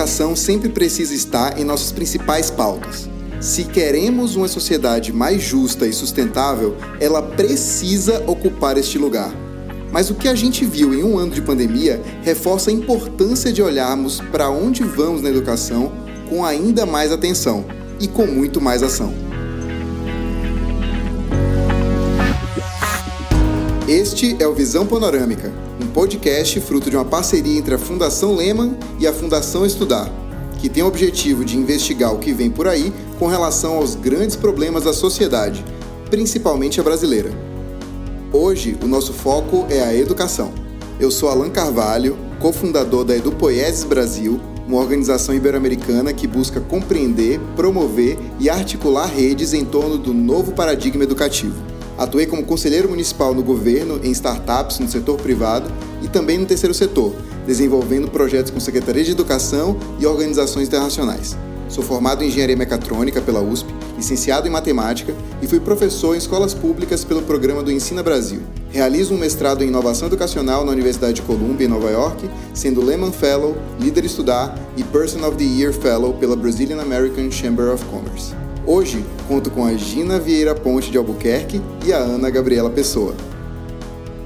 educação sempre precisa estar em nossas principais pautas. Se queremos uma sociedade mais justa e sustentável, ela precisa ocupar este lugar. Mas o que a gente viu em um ano de pandemia reforça a importância de olharmos para onde vamos na educação com ainda mais atenção e com muito mais ação. Este é o Visão Panorâmica, um podcast fruto de uma parceria entre a Fundação Lehman e a Fundação Estudar que tem o objetivo de investigar o que vem por aí com relação aos grandes problemas da sociedade, principalmente a brasileira. Hoje, o nosso foco é a educação. Eu sou Alan Carvalho, cofundador da Edupoieses Brasil, uma organização ibero-americana que busca compreender, promover e articular redes em torno do novo paradigma educativo. Atuei como conselheiro municipal no governo, em startups no setor privado e também no terceiro setor, desenvolvendo projetos com Secretaria de Educação e organizações internacionais. Sou formado em Engenharia Mecatrônica pela USP, licenciado em Matemática e fui professor em escolas públicas pelo programa do Ensina Brasil. Realizo um mestrado em Inovação Educacional na Universidade de Columbia, em Nova York, sendo Lehman Fellow, Líder Estudar e Person of the Year Fellow pela Brazilian American Chamber of Commerce. Hoje, conto com a Gina Vieira Ponte de Albuquerque e a Ana Gabriela Pessoa.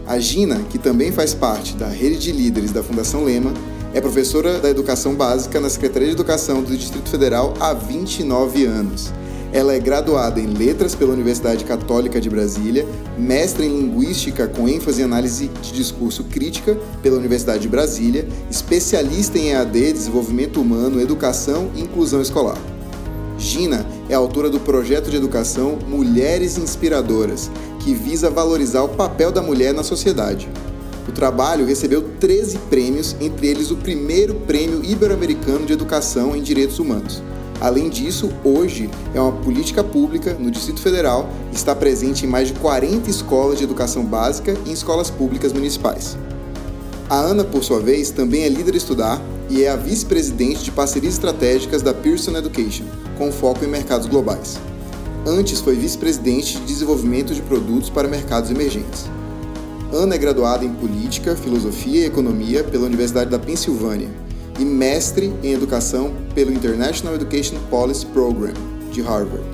A Gina, que também faz parte da rede de líderes da Fundação Lema, é professora da Educação Básica na Secretaria de Educação do Distrito Federal há 29 anos. Ela é graduada em Letras pela Universidade Católica de Brasília, mestre em Linguística com ênfase em Análise de Discurso Crítica pela Universidade de Brasília, especialista em EAD, Desenvolvimento Humano, Educação e Inclusão Escolar. Gina é autora do projeto de educação Mulheres Inspiradoras, que visa valorizar o papel da mulher na sociedade. O trabalho recebeu 13 prêmios, entre eles o primeiro Prêmio Ibero-Americano de Educação em Direitos Humanos. Além disso, hoje é uma política pública no Distrito Federal e está presente em mais de 40 escolas de educação básica e em escolas públicas municipais. A Ana, por sua vez, também é líder estudar e é a vice-presidente de parcerias estratégicas da Pearson Education, com foco em mercados globais. Antes foi vice-presidente de desenvolvimento de produtos para mercados emergentes. Ana é graduada em Política, Filosofia e Economia pela Universidade da Pensilvânia e mestre em Educação pelo International Education Policy Program de Harvard.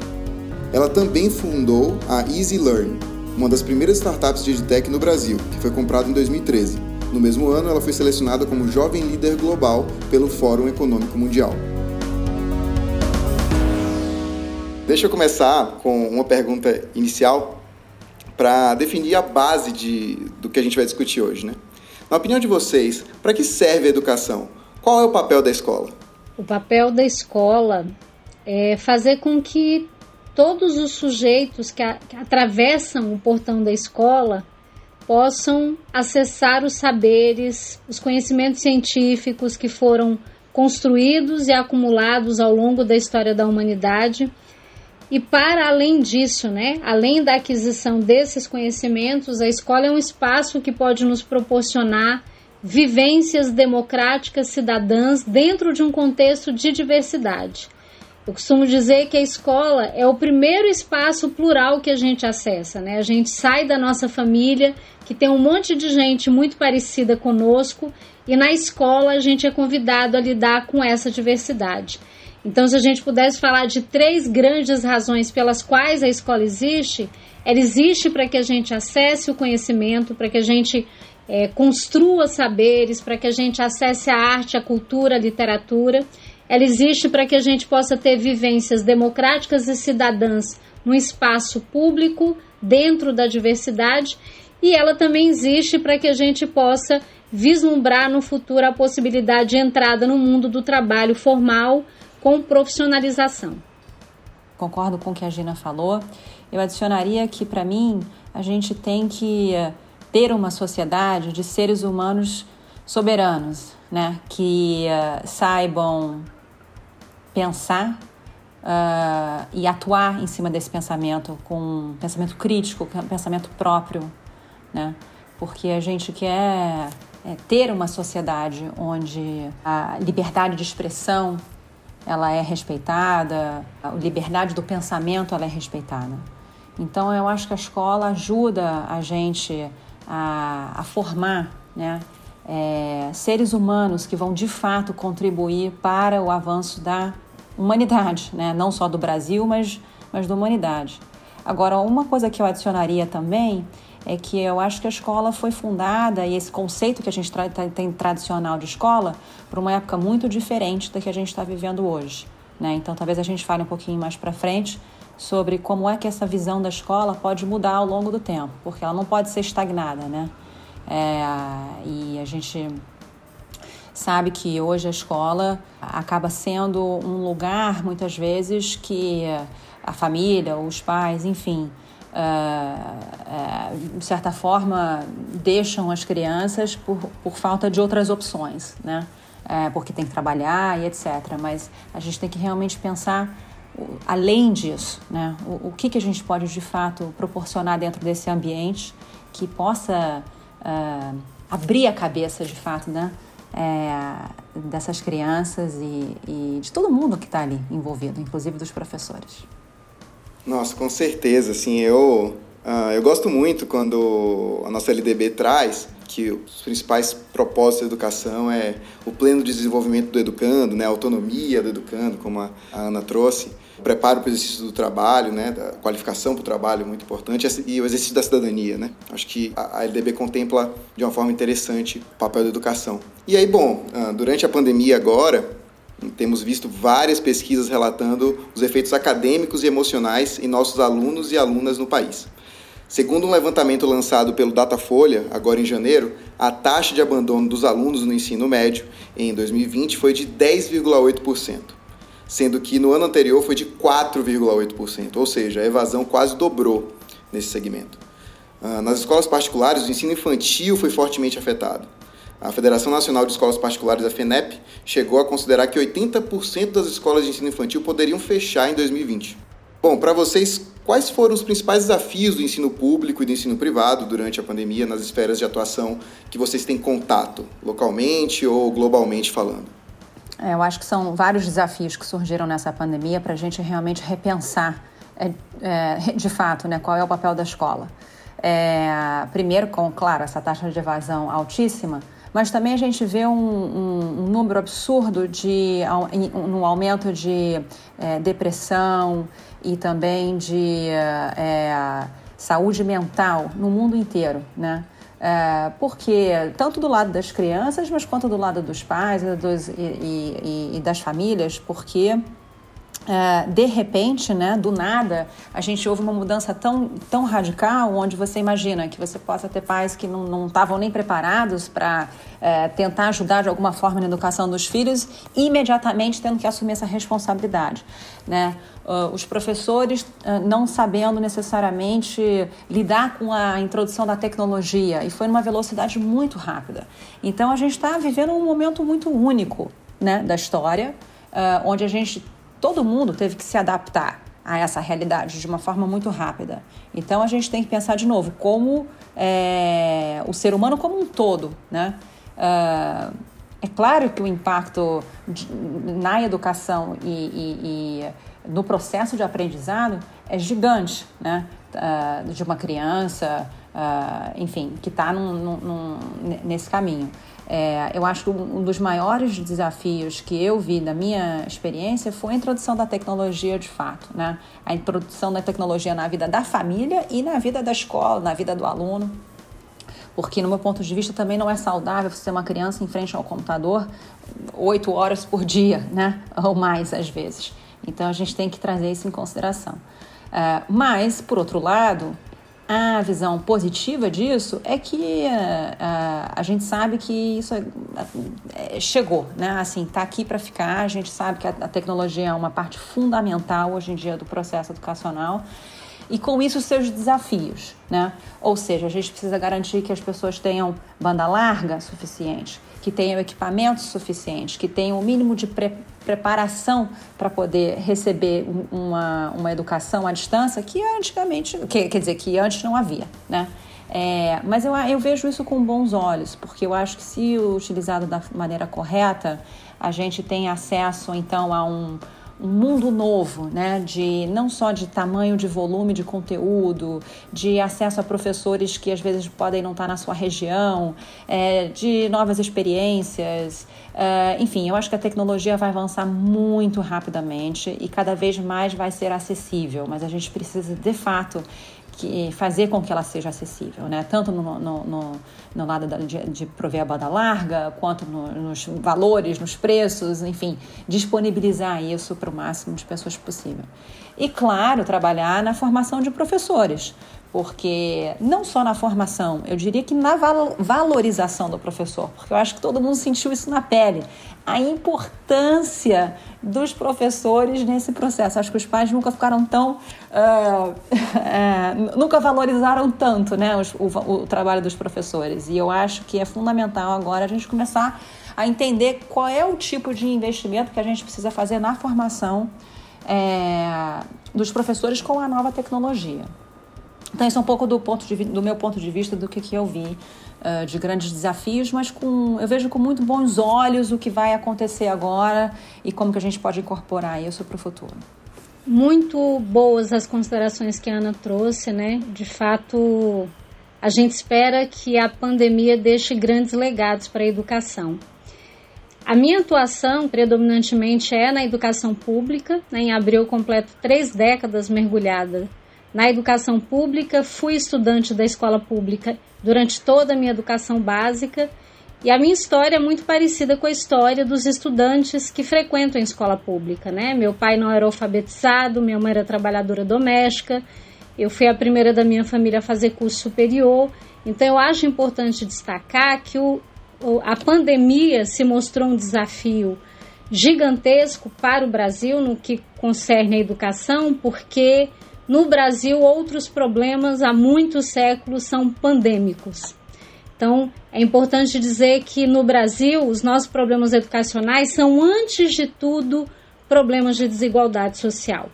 Ela também fundou a Easy Learn, uma das primeiras startups de EdTech no Brasil, que foi comprada em 2013. No mesmo ano, ela foi selecionada como Jovem Líder Global pelo Fórum Econômico Mundial. Deixa eu começar com uma pergunta inicial para definir a base de, do que a gente vai discutir hoje. Né? Na opinião de vocês, para que serve a educação? Qual é o papel da escola? O papel da escola é fazer com que todos os sujeitos que, a, que atravessam o portão da escola possam acessar os saberes, os conhecimentos científicos que foram construídos e acumulados ao longo da história da humanidade e para além disso, né, além da aquisição desses conhecimentos, a escola é um espaço que pode nos proporcionar vivências democráticas cidadãs dentro de um contexto de diversidade. Eu costumo dizer que a escola é o primeiro espaço plural que a gente acessa, né? A gente sai da nossa família, que tem um monte de gente muito parecida conosco, e na escola a gente é convidado a lidar com essa diversidade. Então, se a gente pudesse falar de três grandes razões pelas quais a escola existe, ela existe para que a gente acesse o conhecimento, para que a gente é, construa saberes, para que a gente acesse a arte, a cultura, a literatura. Ela existe para que a gente possa ter vivências democráticas e cidadãs no espaço público, dentro da diversidade, e ela também existe para que a gente possa vislumbrar no futuro a possibilidade de entrada no mundo do trabalho formal com profissionalização. Concordo com o que a Gina falou. Eu adicionaria que, para mim, a gente tem que ter uma sociedade de seres humanos soberanos, né? que uh, saibam pensar uh, e atuar em cima desse pensamento com pensamento crítico, com pensamento próprio, né? porque a gente quer é, ter uma sociedade onde a liberdade de expressão ela é respeitada, a liberdade do pensamento ela é respeitada. Então eu acho que a escola ajuda a gente a, a formar né, é, seres humanos que vão de fato contribuir para o avanço da humanidade, né? não só do Brasil, mas, mas da humanidade. Agora, uma coisa que eu adicionaria também é que eu acho que a escola foi fundada e esse conceito que a gente tem tradicional de escola para uma época muito diferente da que a gente está vivendo hoje. Né? Então, talvez a gente fale um pouquinho mais para frente sobre como é que essa visão da escola pode mudar ao longo do tempo, porque ela não pode ser estagnada, né? É, e a gente sabe que hoje a escola acaba sendo um lugar, muitas vezes, que a família, os pais, enfim, uh, uh, de certa forma, deixam as crianças por, por falta de outras opções, né? Uh, porque tem que trabalhar e etc. Mas a gente tem que realmente pensar além disso, né? O, o que, que a gente pode de fato proporcionar dentro desse ambiente que possa abrir a cabeça de fato, né? É, dessas crianças e, e de todo mundo que está ali envolvido, inclusive dos professores. Nossa, com certeza, assim, eu, uh, eu gosto muito quando a nossa LDB traz que os principais propósitos da educação é o pleno desenvolvimento do educando, né, a autonomia do educando, como a, a Ana trouxe, preparo para o exercício do trabalho, né, da qualificação para o trabalho muito importante e o exercício da cidadania, né. Acho que a, LDB contempla de uma forma interessante o papel da educação. E aí, bom, uh, durante a pandemia agora, temos visto várias pesquisas relatando os efeitos acadêmicos e emocionais em nossos alunos e alunas no país. Segundo um levantamento lançado pelo Datafolha, agora em janeiro, a taxa de abandono dos alunos no ensino médio em 2020 foi de 10,8%, sendo que no ano anterior foi de 4,8%, ou seja, a evasão quase dobrou nesse segmento. Ah, nas escolas particulares, o ensino infantil foi fortemente afetado. A Federação Nacional de Escolas Particulares, a FENEP, chegou a considerar que 80% das escolas de ensino infantil poderiam fechar em 2020. Bom, para vocês, quais foram os principais desafios do ensino público e do ensino privado durante a pandemia nas esferas de atuação que vocês têm contato, localmente ou globalmente falando? É, eu acho que são vários desafios que surgiram nessa pandemia para a gente realmente repensar, é, é, de fato, né, qual é o papel da escola. É, primeiro, com, claro, essa taxa de evasão altíssima, mas também a gente vê um, um, um número absurdo de no aumento de é, depressão e também de é, saúde mental no mundo inteiro, né? É, porque tanto do lado das crianças, mas quanto do lado dos pais dos, e, e, e das famílias, porque é, de repente, né, do nada, a gente houve uma mudança tão, tão radical, onde você imagina que você possa ter pais que não estavam nem preparados para é, tentar ajudar de alguma forma na educação dos filhos, imediatamente tendo que assumir essa responsabilidade. Né? Uh, os professores não sabendo necessariamente lidar com a introdução da tecnologia, e foi numa velocidade muito rápida. Então, a gente está vivendo um momento muito único né, da história, onde a gente todo mundo teve que se adaptar a essa realidade de uma forma muito rápida. Então a gente tem que pensar de novo como é, o ser humano como um todo, né? Uh, é claro que o impacto de, na educação e, e, e, no processo de aprendizado é gigante, né? Uh, de uma criança, uh, enfim, que está nesse caminho. É, eu acho que um dos maiores desafios que eu vi na minha experiência foi a introdução da tecnologia de fato, né? A introdução da tecnologia na vida da família e na vida da escola, na vida do aluno. Porque, no meu ponto de vista, também não é saudável você ter uma criança em frente ao computador oito horas por dia, né? Ou mais, às vezes. Então, a gente tem que trazer isso em consideração. Uh, mas, por outro lado, a visão positiva disso é que uh, a gente sabe que isso é, é, chegou, né? Assim, está aqui para ficar. A gente sabe que a, a, tecnologia é uma parte fundamental hoje em dia do processo educacional e com isso seus desafios, né? Ou seja, a gente precisa garantir que as pessoas tenham banda larga suficiente, que tenham equipamentos suficientes, que tenham o mínimo de pre preparação para poder receber uma, uma educação à distância que antigamente, que, quer dizer, que antes não havia, né? É, mas eu, eu vejo isso com bons olhos, porque eu acho que se utilizado da maneira correta, a gente tem acesso então a um, um mundo novo, né? De não só de tamanho, de volume de conteúdo, de acesso a professores que às vezes podem não estar na sua região, é, de novas experiências. É, enfim, eu acho que a tecnologia vai avançar muito rapidamente e cada vez mais vai ser acessível, mas a gente precisa de fato que fazer com que ela seja acessível, né? tanto no, no, no, no lado da, de, de, prover a banda larga, quanto nos valores, nos preços, enfim, disponibilizar isso para o máximo de pessoas possível. E, claro, trabalhar na formação de professores, porque não só na formação, eu diria que na valorização do professor, porque eu acho que todo mundo sentiu isso na pele, a importância dos professores nesse processo. Acho que os pais nunca ficaram tão, uh, nunca valorizaram tanto, né, o, o, o trabalho dos professores. E eu acho que é fundamental agora a gente começar a entender qual é o tipo de investimento que a gente precisa fazer na formação é, dos professores com a nova tecnologia. Então, isso é um pouco do, ponto de, do meu ponto de vista do que, que eu vi uh, de grandes desafios, mas com, eu vejo com muito bons olhos o que vai acontecer agora e como que a gente pode incorporar isso para o futuro. Muito boas as considerações que a Ana trouxe, né? De fato, a gente espera que a pandemia deixe grandes legados para a educação. A minha atuação predominantemente é na educação pública. Né? Em abril, completo três décadas mergulhada na educação pública, fui estudante da escola pública durante toda a minha educação básica e a minha história é muito parecida com a história dos estudantes que frequentam a escola pública, né? Meu pai não era alfabetizado, minha mãe era trabalhadora doméstica, eu fui a primeira da minha família a fazer curso superior, então eu acho importante destacar que o, a pandemia se mostrou um desafio gigantesco para o Brasil no que concerne a educação, porque no Brasil, outros problemas há muitos séculos são pandêmicos. Então, é importante dizer que no Brasil, os nossos problemas educacionais são, antes de tudo, problemas de desigualdade social.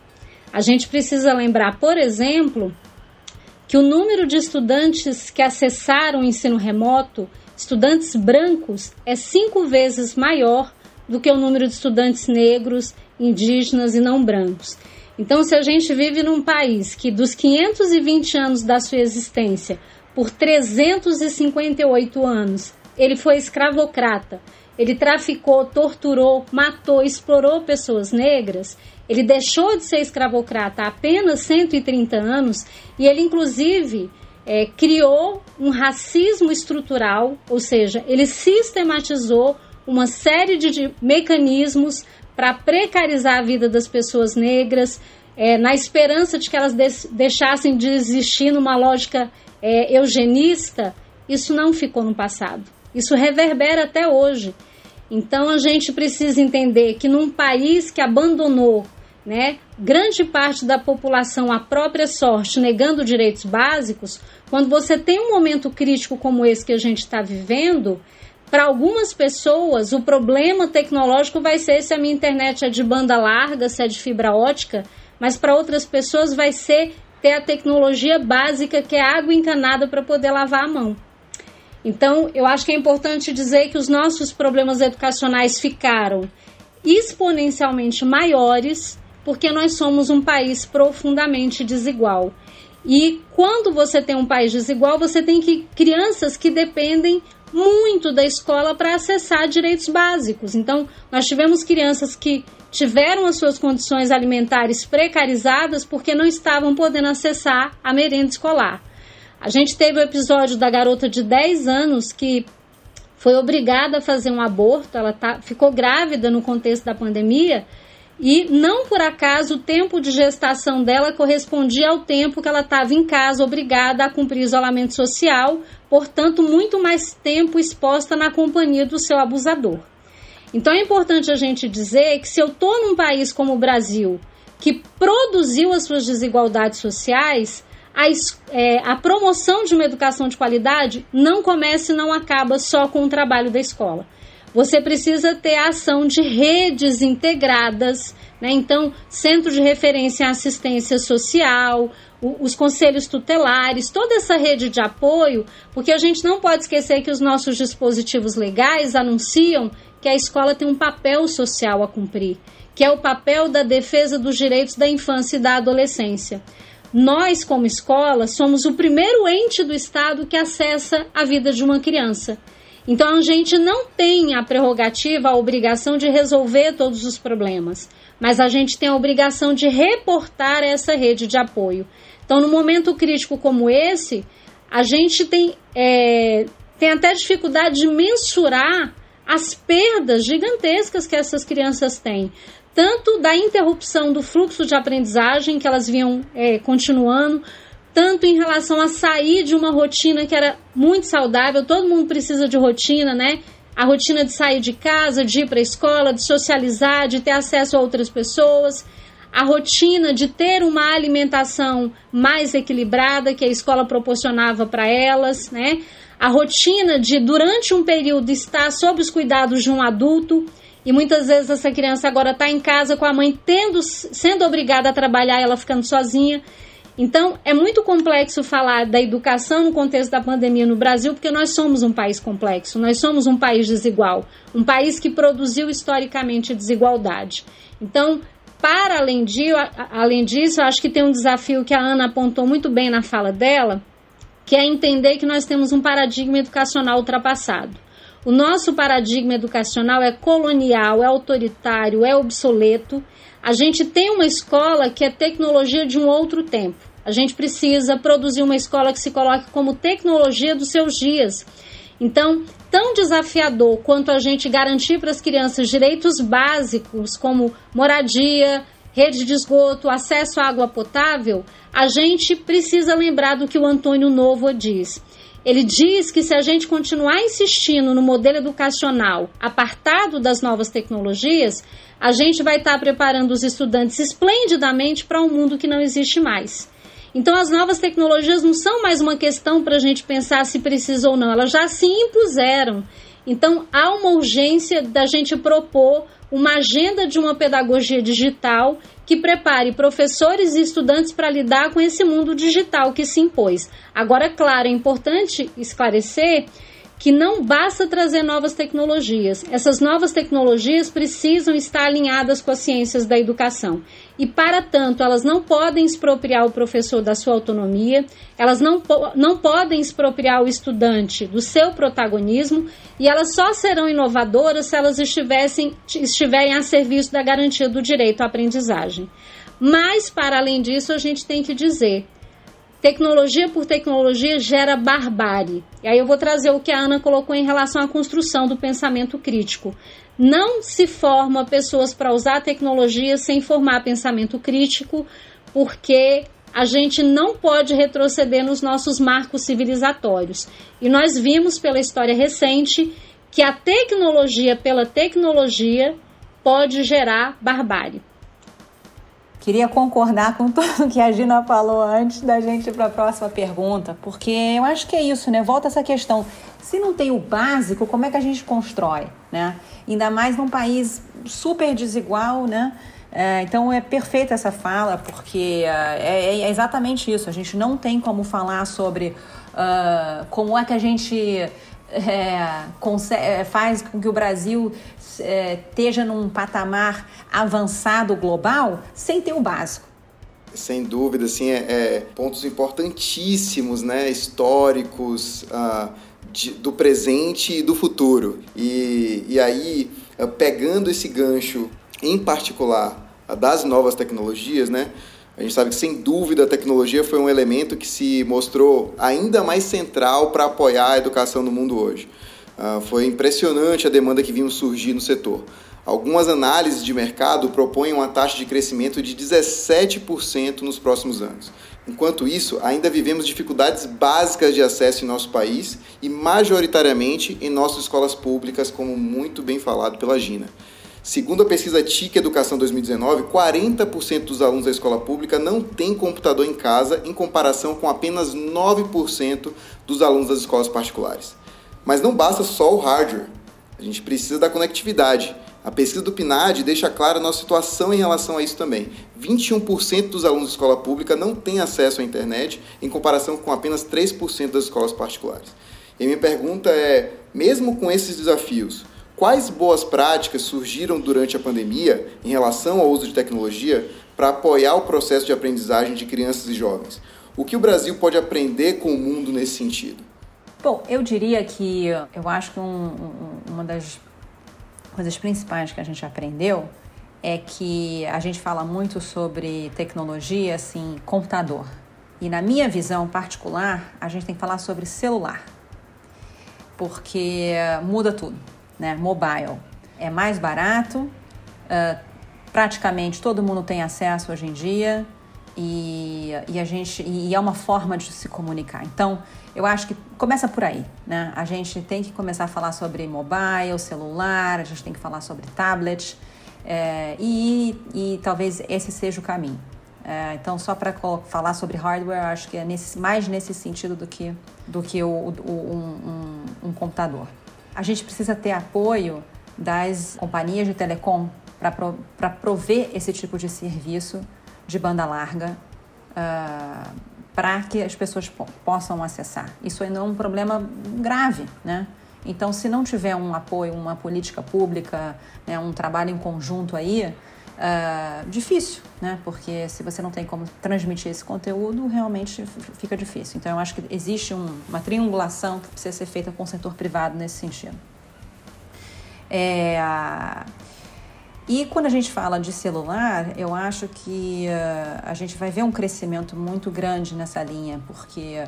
A gente precisa lembrar, por exemplo, que o número de estudantes que acessaram o ensino remoto, estudantes brancos, é cinco vezes maior do que o número de estudantes negros, indígenas e não brancos. Então, se a gente vive num país que dos 520 anos da sua existência, por 358 anos, ele foi escravocrata, ele traficou, torturou, matou, explorou pessoas negras, ele deixou de ser escravocrata há apenas 130 anos e ele, inclusive, é, criou um racismo estrutural, ou seja, ele sistematizou uma série de mecanismos para precarizar a vida das pessoas negras, é, na esperança de que elas deixassem de existir numa lógica é, eugenista, isso não ficou no passado. Isso reverbera até hoje. Então a gente precisa entender que num país que abandonou né, grande parte da população à própria sorte, negando direitos básicos, quando você tem um momento crítico como esse que a gente está vivendo, para algumas pessoas, o problema tecnológico vai ser se a minha internet é de banda larga, se é de fibra ótica, mas para outras pessoas vai ser ter a tecnologia básica que é água encanada para poder lavar a mão. Então, eu acho que é importante dizer que os nossos problemas educacionais ficaram exponencialmente maiores porque nós somos um país profundamente desigual. E quando você tem um país desigual, você tem que crianças que dependem muito da escola para acessar direitos básicos. Então, nós tivemos crianças que tiveram as suas condições alimentares precarizadas porque não estavam podendo acessar a merenda escolar. A gente teve o episódio da garota de 10 anos que foi obrigada a fazer um aborto, ela tá, ficou grávida no contexto da pandemia e não por acaso o tempo de gestação dela correspondia ao tempo que ela estava em casa, obrigada a cumprir isolamento social, portanto, muito mais tempo exposta na companhia do seu abusador. Então é importante a gente dizer que se eu estou num país como o Brasil, que produziu as suas desigualdades sociais, a, é, a, promoção de uma educação de qualidade não começa e não acaba só com o trabalho da escola. Você precisa ter a ação de redes integradas, né? então, centro de referência em assistência social, os conselhos tutelares, toda essa rede de apoio, porque a gente não pode esquecer que os nossos dispositivos legais anunciam que a escola tem um papel social a cumprir, que é o papel da defesa dos direitos da infância e da adolescência. Nós, como escola, somos o primeiro ente do Estado que acessa a vida de uma criança. Então a gente não tem a prerrogativa, a obrigação de resolver todos os problemas, mas a gente tem a obrigação de reportar essa rede de apoio. Então, no momento crítico como esse, a gente tem, é, tem até dificuldade de mensurar as perdas gigantescas que essas crianças têm, tanto da interrupção do fluxo de aprendizagem que elas vinham é, continuando, tanto em relação a sair de uma rotina que era muito saudável, todo mundo precisa de rotina, né? A rotina de sair de casa, de ir para a escola, de socializar, de ter acesso a outras pessoas, a rotina de ter uma alimentação mais equilibrada que a escola proporcionava para elas, né? a rotina de, durante um período, estar sob os cuidados de um adulto. E muitas vezes essa criança agora está em casa com a mãe tendo, sendo obrigada a trabalhar, ela ficando sozinha. Então, é muito complexo falar da educação no contexto da pandemia no Brasil, porque nós somos um país complexo, nós somos um país desigual, um país que produziu historicamente desigualdade. Então, para além, de, além disso, acho que tem um desafio que a Ana apontou muito bem na fala dela, que é entender que nós temos um paradigma educacional ultrapassado. O nosso paradigma educacional é colonial, é autoritário, é obsoleto. A gente tem uma escola que é tecnologia de um outro tempo. A gente precisa produzir uma escola que se coloque como tecnologia dos seus dias. Então, tão desafiador quanto a gente garantir para as crianças direitos básicos como moradia, rede de esgoto, acesso à água potável, a gente precisa lembrar do que o Antônio Novo diz. Ele diz que se a gente continuar insistindo no modelo educacional apartado das novas tecnologias, a gente vai estar preparando os estudantes esplendidamente para um mundo que não existe mais. Então, as novas tecnologias não são mais uma questão para a gente pensar se precisa ou não, elas já se impuseram. Então, há uma urgência da gente propor uma agenda de uma pedagogia digital que prepare professores e estudantes para lidar com esse mundo digital que se impôs. Agora, claro, é importante esclarecer que não basta trazer novas tecnologias. Essas novas tecnologias precisam estar alinhadas com as ciências da educação. E, para tanto, elas não podem expropriar o professor da sua autonomia, elas não, não podem expropriar o estudante do seu protagonismo, e elas só serão inovadoras se elas estivessem, estiverem a serviço da garantia do direito à aprendizagem. Mas, para além disso, a gente tem que dizer Tecnologia por tecnologia gera barbárie. E aí eu vou trazer o que a Ana colocou em relação à construção do pensamento crítico. Não se forma pessoas para usar tecnologia sem formar pensamento crítico, porque a gente não pode retroceder nos nossos marcos civilizatórios. E nós vimos pela história recente que a tecnologia pela tecnologia pode gerar barbárie. Queria concordar com tudo que a Gina falou antes da gente ir para a próxima pergunta, porque eu acho que é isso, né? Volta essa questão. Se não tem o básico, como é que a gente constrói, né? Ainda mais num país super desigual, né? É, então é perfeita essa fala, porque uh, é, é, exatamente isso. A gente não tem como falar sobre uh, como é que a gente é, consegue, é, faz com que o Brasil é, esteja num patamar avançado global sem ter o básico. Sem dúvida, assim, é, é pontos importantíssimos, né, históricos ah, de, do presente e do futuro. E, e aí, ah, pegando esse gancho em particular das novas tecnologias, né, a gente sabe que, sem dúvida, a tecnologia foi um elemento que se mostrou ainda mais central para apoiar a educação no mundo hoje. Uh, foi impressionante a demanda que vimos surgir no setor. Algumas análises de mercado propõem uma taxa de crescimento de 17% nos próximos anos. Enquanto isso, ainda vivemos dificuldades básicas de acesso em nosso país e, majoritariamente, em nossas escolas públicas, como muito bem falado pela Gina. Segundo a pesquisa TIC Educação 2019, 40% dos alunos da escola pública não têm computador em casa, em comparação com apenas 9% dos alunos das escolas particulares. Mas não basta só o hardware, a gente precisa da conectividade. A pesquisa do PNAD deixa clara a nossa situação em relação a isso também. 21% dos alunos da escola pública não têm acesso à internet, em comparação com apenas 3% das escolas particulares. E minha pergunta é: mesmo com esses desafios, Quais boas práticas surgiram durante a pandemia em relação ao uso de tecnologia para apoiar o processo de aprendizagem de crianças e jovens? O que o Brasil pode aprender com o mundo nesse sentido? Bom, eu diria que eu acho que um, um, uma das coisas principais que a gente aprendeu é que a gente fala muito sobre tecnologia, assim, computador. E na minha visão particular, a gente tem que falar sobre celular, porque muda tudo né? Mobile. É mais barato, uh, praticamente todo mundo tem acesso hoje em dia e, e a gente e é uma forma de se comunicar. Então, eu acho que começa por aí, né? A gente tem que começar a falar sobre mobile, celular, a gente tem que falar sobre tablet é, e, e talvez esse seja o caminho. É, então, só para falar sobre hardware, acho que é nesse, mais nesse sentido do que, do que o, o um, um, um computador a gente precisa ter apoio das companhias de telecom para prover esse tipo de serviço de banda larga uh, ah, para que as pessoas po possam acessar. Isso ainda é um problema grave, né? Então, se não tiver um apoio, uma política pública, né, um trabalho em conjunto aí, uh, difícil, né? Porque se você não tem como transmitir esse conteúdo, realmente fica difícil. Então, eu acho que existe um, uma triangulação que precisa ser feita com o setor privado nesse sentido. É, e quando a gente fala de celular, eu acho que uh, a gente vai ver um crescimento muito grande nessa linha, porque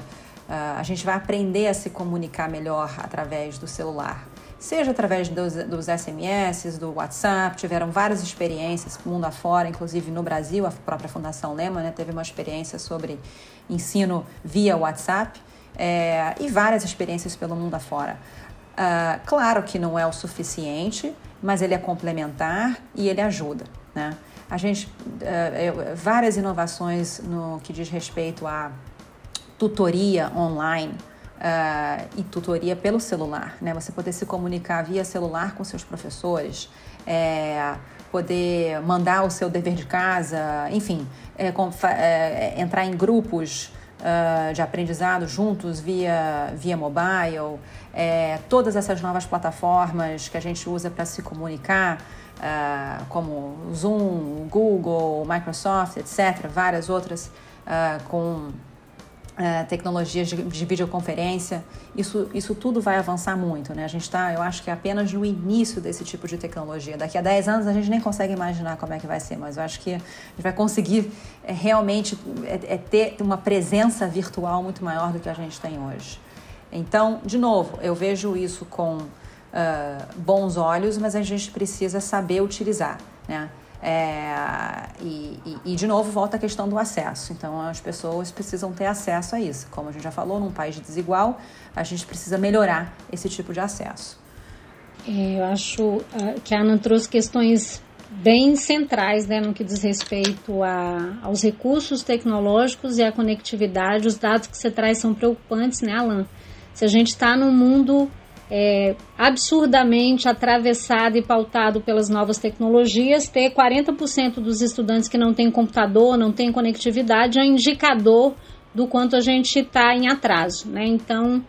uh, a gente vai aprender a se comunicar melhor através do celular seja através dos, dos SMS, do WhatsApp, tiveram várias experiências mundo afora, inclusive no Brasil, a própria Fundação Lema né, teve uma experiência sobre ensino via WhatsApp é, e várias experiências pelo mundo afora. Uh, claro que não é o suficiente, mas ele é complementar e ele ajuda, né? A gente, uh, várias inovações no que diz respeito à tutoria online, uh, e tutoria pelo celular, né? Você poder se comunicar via celular com seus professores, é, poder mandar o seu dever de casa, enfim, é, com, é, entrar em grupos uh, de aprendizado juntos via, via mobile, é, todas essas novas plataformas que a gente usa para se comunicar, uh, como Zoom, Google, Microsoft, etc., várias outras uh, com é, tecnologias de, de, videoconferência, isso, isso tudo vai avançar muito, né? A gente está, eu acho que é apenas no início desse tipo de tecnologia. Daqui a 10 anos a gente nem consegue imaginar como é que vai ser, mas eu acho que a gente vai conseguir é, realmente é, é ter uma presença virtual muito maior do que a gente tem hoje. Então, de novo, eu vejo isso com uh, bons olhos, mas a gente precisa saber utilizar, né? É, e, e, e, de novo, volta a questão do acesso. Então, as pessoas precisam ter acesso a isso. Como a gente já falou, num país desigual, a gente precisa melhorar esse tipo de acesso. É, eu acho uh, que a Ana trouxe questões bem centrais né, no que diz respeito a, aos recursos tecnológicos e à conectividade. Os dados que você traz são preocupantes, né, Alan? Se a gente está num mundo é, absurdamente atravessado e pautado pelas novas tecnologias, ter 40% dos estudantes que não têm computador, não têm conectividade, é um indicador do quanto a gente está em atraso. Né? Então,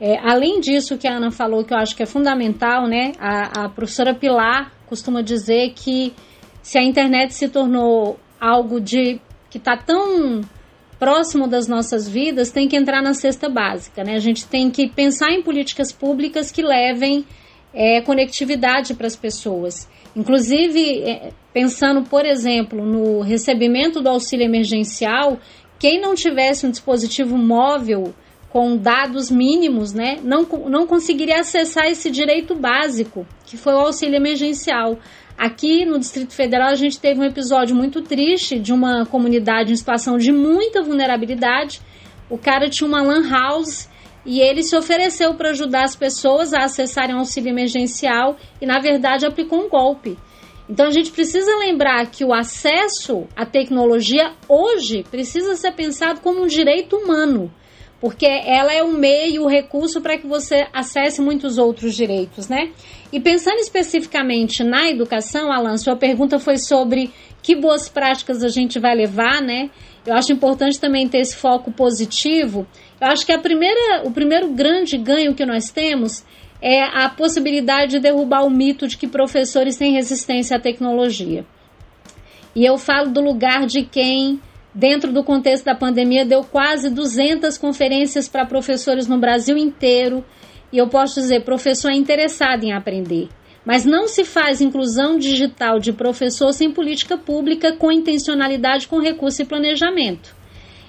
é, além disso que a Ana falou, que eu acho que é fundamental, né? a, a professora Pilar costuma dizer que se a internet se tornou algo de que está tão próximo das nossas vidas tem que entrar na cesta básica, né? A gente tem que pensar em políticas públicas que levem é, conectividade para as pessoas. Inclusive, é, pensando, por exemplo, no recebimento do auxílio emergencial, quem não tivesse um dispositivo móvel com dados mínimos, né, não, não conseguiria acessar esse direito básico, que foi o auxílio emergencial. Aqui no Distrito Federal, a gente teve um episódio muito triste de uma comunidade em situação de muita vulnerabilidade. O cara tinha uma lan house e ele se ofereceu para ajudar as pessoas a acessarem o auxílio emergencial e, na verdade, aplicou um golpe. Então, a gente precisa lembrar que o acesso à tecnologia hoje precisa ser pensado como um direito humano porque ela é o meio, o recurso para que você acesse muitos outros direitos, né? E pensando especificamente na educação, Alan, sua pergunta foi sobre que boas práticas a gente vai levar, né? Eu acho importante também ter esse foco positivo. Eu acho que a primeira, o primeiro grande ganho que nós temos é a possibilidade de derrubar o mito de que professores têm resistência à tecnologia. E eu falo do lugar de quem, dentro do contexto da pandemia, deu quase 200 conferências para professores no Brasil inteiro. E eu posso dizer, professor é interessado em aprender. Mas não se faz inclusão digital de professor sem política pública com intencionalidade, com recurso e planejamento.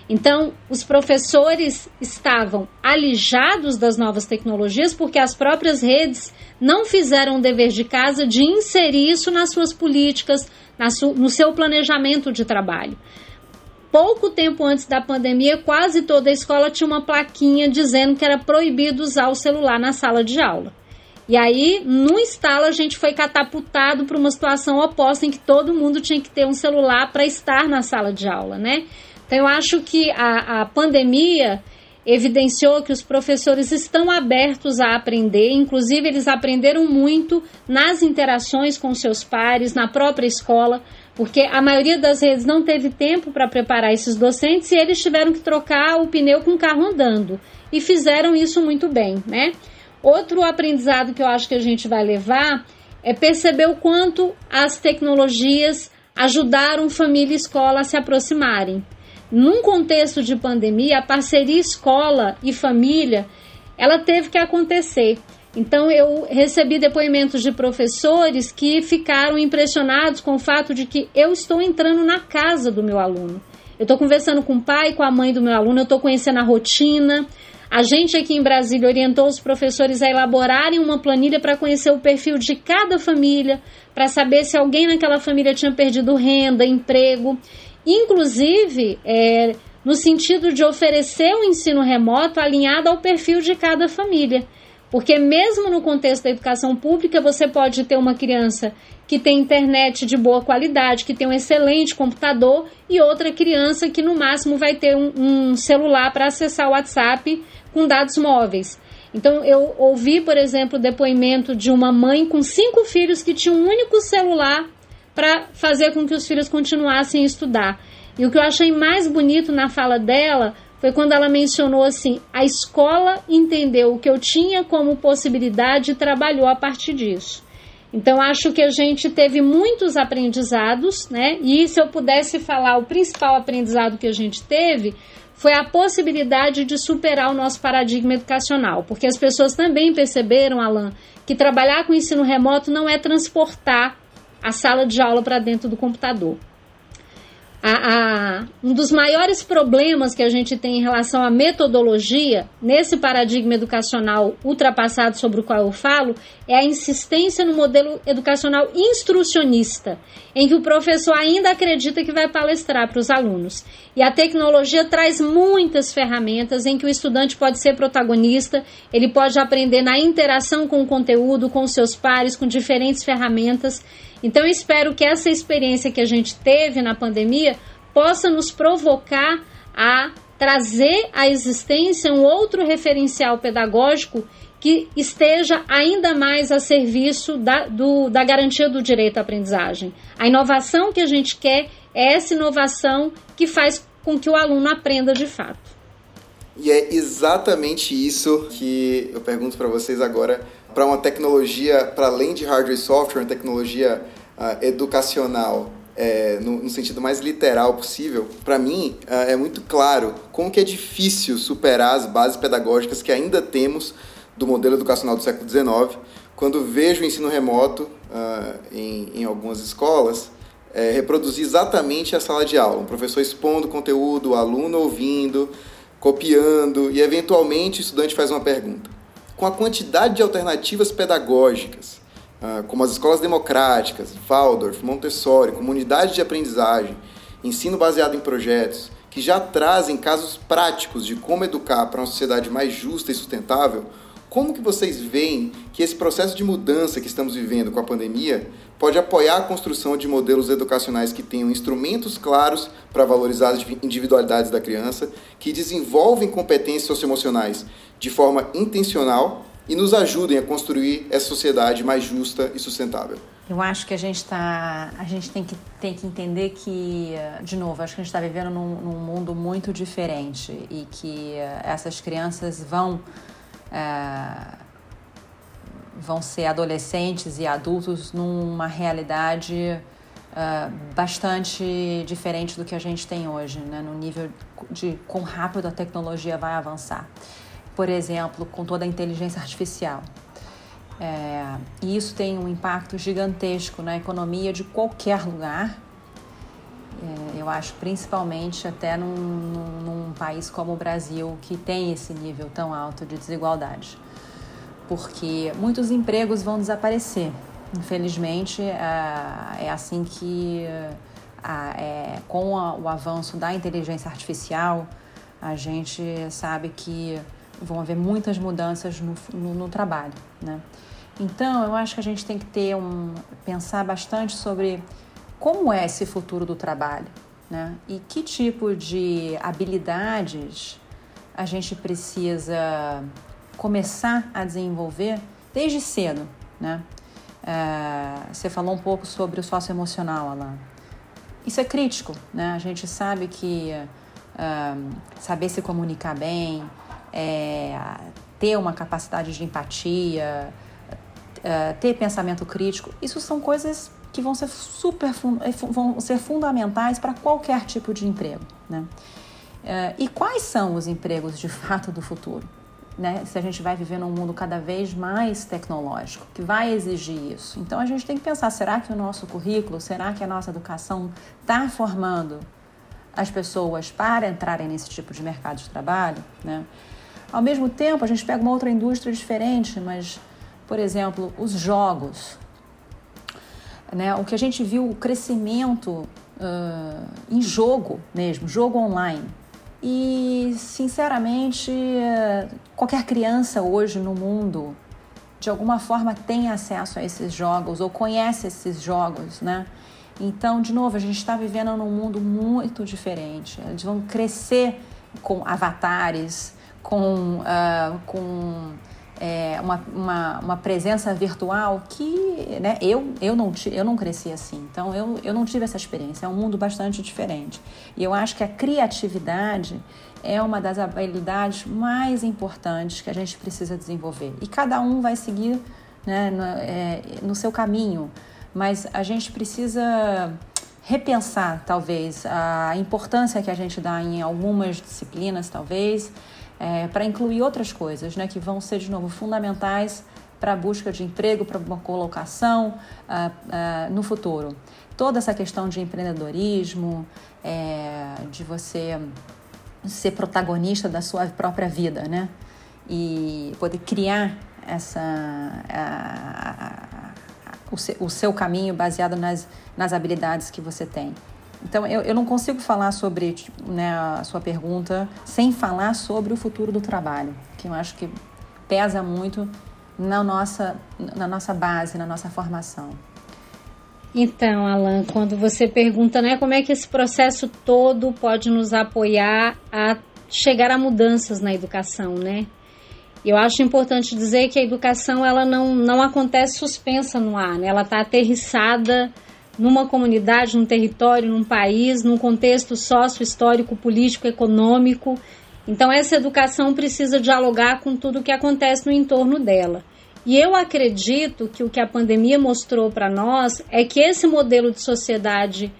Então, os professores estavam alijados das novas tecnologias porque as próprias redes não fizeram o dever de casa de inserir isso nas suas políticas, no seu planejamento de trabalho. Pouco tempo antes da pandemia, quase toda a escola tinha uma plaquinha dizendo que era proibido usar o celular na sala de aula. E aí, no instalo, a gente foi catapultado para uma situação oposta em que todo mundo tinha que ter um celular para estar na sala de aula, né? Então, eu acho que a, a pandemia evidenciou que os professores estão abertos a aprender, inclusive eles aprenderam muito nas interações com seus pares, na própria escola, porque a maioria das redes não teve tempo para preparar esses docentes e eles tiveram que trocar o pneu com o carro andando e fizeram isso muito bem, né? Outro aprendizado que eu acho que a gente vai levar é perceber o quanto as tecnologias ajudaram família e escola a se aproximarem. Num contexto de pandemia, a parceria escola e família, ela teve que acontecer. Então eu recebi depoimentos de professores que ficaram impressionados com o fato de que eu estou entrando na casa do meu aluno. Eu estou conversando com o pai, com a mãe do meu aluno, eu estou conhecendo a rotina, a gente aqui em Brasília orientou os professores a elaborarem uma planilha para conhecer o perfil de cada família, para saber se alguém naquela família tinha perdido renda, emprego, inclusive é, no sentido de oferecer o um ensino remoto alinhado ao perfil de cada família. Porque mesmo no contexto da educação pública, você pode ter uma criança que tem internet de boa qualidade, que tem um excelente computador, e outra criança que no máximo vai ter um, um celular para acessar o WhatsApp com dados móveis. Então, eu ouvi, por exemplo, o depoimento de uma mãe com cinco filhos que tinha um único celular para fazer com que os filhos continuassem a estudar. E o que eu achei mais bonito na fala dela foi quando ela mencionou assim: a escola entendeu o que eu tinha como possibilidade e trabalhou a partir disso. Então, acho que a gente teve muitos aprendizados, né? E se eu pudesse falar o principal aprendizado que a gente teve, foi a possibilidade de superar o nosso paradigma educacional, porque as pessoas também perceberam, Alan, que trabalhar com ensino remoto não é transportar a sala de aula para dentro do computador a, a, um dos maiores problemas que a gente tem em relação à metodologia, nesse paradigma educacional ultrapassado sobre o qual eu falo, é a insistência no modelo educacional instrucionista, em que o professor ainda acredita que vai palestrar para os alunos. E a tecnologia traz muitas ferramentas em que o estudante pode ser protagonista, ele pode aprender na interação com o conteúdo, com seus pares, com diferentes ferramentas. Então, eu espero que essa experiência que a gente teve na pandemia possa nos provocar a trazer à existência um outro referencial pedagógico que esteja ainda mais a serviço da, do, da garantia do direito à aprendizagem. A inovação que a gente quer é essa inovação que faz com que o aluno aprenda de fato. E é exatamente isso que eu pergunto para vocês agora, para uma tecnologia, para além de hardware e software, uma tecnologia uh, educacional é, no, no, sentido mais literal possível, para mim uh, é muito claro como que é difícil superar as bases pedagógicas que ainda temos do modelo educacional do século XIX, quando vejo o ensino remoto uh, em, em algumas escolas é, reproduzir exatamente a sala de aula, um professor expondo conteúdo, o aluno ouvindo, copiando e eventualmente o estudante faz uma pergunta. Com a quantidade de alternativas pedagógicas como as escolas democráticas, Waldorf, Montessori, comunidade de aprendizagem, ensino baseado em projetos, que já trazem casos práticos de como educar para uma sociedade mais justa e sustentável, como que vocês veem que esse processo de mudança que estamos vivendo com a pandemia pode apoiar a construção de modelos educacionais que tenham instrumentos claros para valorizar as individualidades da criança, que desenvolvem competências socioemocionais de forma intencional e nos ajudem a construir essa sociedade mais justa e sustentável. Eu acho que a gente tá, a gente tem que tem que entender que, de novo, acho que a gente está vivendo num, num, mundo muito diferente e que uh, essas crianças vão uh, vão ser adolescentes e adultos numa realidade uh, bastante diferente do que a gente tem hoje, né? no nível de quão rápido a tecnologia vai avançar. Por exemplo, com toda a inteligência artificial. É, e isso tem um impacto gigantesco na economia de qualquer lugar. É, eu acho principalmente até num, num, num país como o Brasil, que tem esse nível tão alto de desigualdade. Porque muitos empregos vão desaparecer. Infelizmente, é, é assim que, é, com o avanço da inteligência artificial, a gente sabe que vão haver muitas mudanças no, no, no trabalho, né? Então, eu acho que a gente tem que ter um pensar bastante sobre como é esse futuro do trabalho, né? E que tipo de habilidades a gente precisa começar a desenvolver desde cedo, né? É, você falou um pouco sobre o socioemocional, Alain. Isso é crítico, né? A gente sabe que é, saber se comunicar bem, é, ter uma capacidade de empatia, é, ter pensamento crítico, isso são coisas que vão ser super é, vão ser fundamentais para qualquer tipo de emprego, né? É, e quais são os empregos de fato do futuro? Né, se a gente vai viver num mundo cada vez mais tecnológico, que vai exigir isso. Então a gente tem que pensar: será que o nosso currículo, será que a nossa educação está formando as pessoas para entrarem nesse tipo de mercado de trabalho? Né? Ao mesmo tempo, a gente pega uma outra indústria diferente, mas, por exemplo, os jogos. Né? O que a gente viu, o crescimento uh, em jogo mesmo, jogo online. E, sinceramente, qualquer criança hoje no mundo, de alguma forma, tem acesso a esses jogos ou conhece esses jogos, né? Então, de novo, a gente está vivendo num mundo muito diferente. Eles vão crescer com avatares, com, uh, com é, uma, uma, uma, presença virtual que né, eu, eu, não, eu não cresci assim, então eu, eu não tive essa experiência, é um mundo bastante diferente. E eu acho que a criatividade é uma das habilidades mais importantes que a gente precisa desenvolver. E cada um vai seguir né, no, é, no seu caminho, mas a gente precisa repensar, talvez, a importância que a gente dá em algumas disciplinas, talvez, é, para incluir outras coisas, né, que vão ser, de novo, fundamentais para a busca de emprego, para uma colocação uh, uh, no futuro. Toda essa questão de empreendedorismo, é, de você ser protagonista da sua própria vida, né? E poder criar essa, o, seu, o seu caminho baseado nas, nas habilidades que você tem. Então, eu, eu não consigo falar sobre tipo, né, a sua pergunta sem falar sobre o futuro do trabalho, que eu acho que pesa muito na nossa, na nossa base, na nossa formação. Então, Alan, quando você pergunta né, como é que esse processo todo pode nos apoiar a chegar a mudanças na educação, né? Eu acho importante dizer que a educação ela não, não acontece suspensa no ar, né? ela está aterrissada numa comunidade, num território, num país, num contexto sócio-histórico, político, econômico. Então, essa educação precisa dialogar com tudo o que acontece no entorno dela. E eu acredito que o que a pandemia mostrou para nós é que esse modelo de sociedade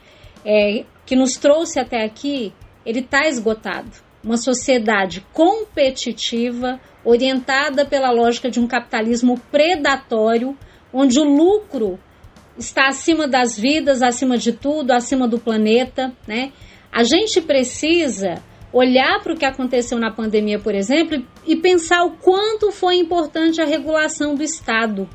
é, que nos trouxe até aqui, ele está esgotado. Uma sociedade competitiva, orientada pela lógica de um capitalismo predatório, onde o lucro está acima das vidas, acima de tudo, acima do planeta, né? A gente precisa olhar para o que aconteceu na pandemia, por exemplo, e pensar o quanto foi importante a regulação do Estado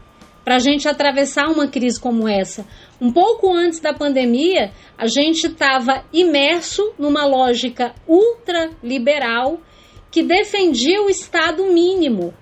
para a gente atravessar uma crise como essa. Um pouco antes da pandemia, a gente estava imerso numa lógica ultraliberal que defendia o Estado mínimo,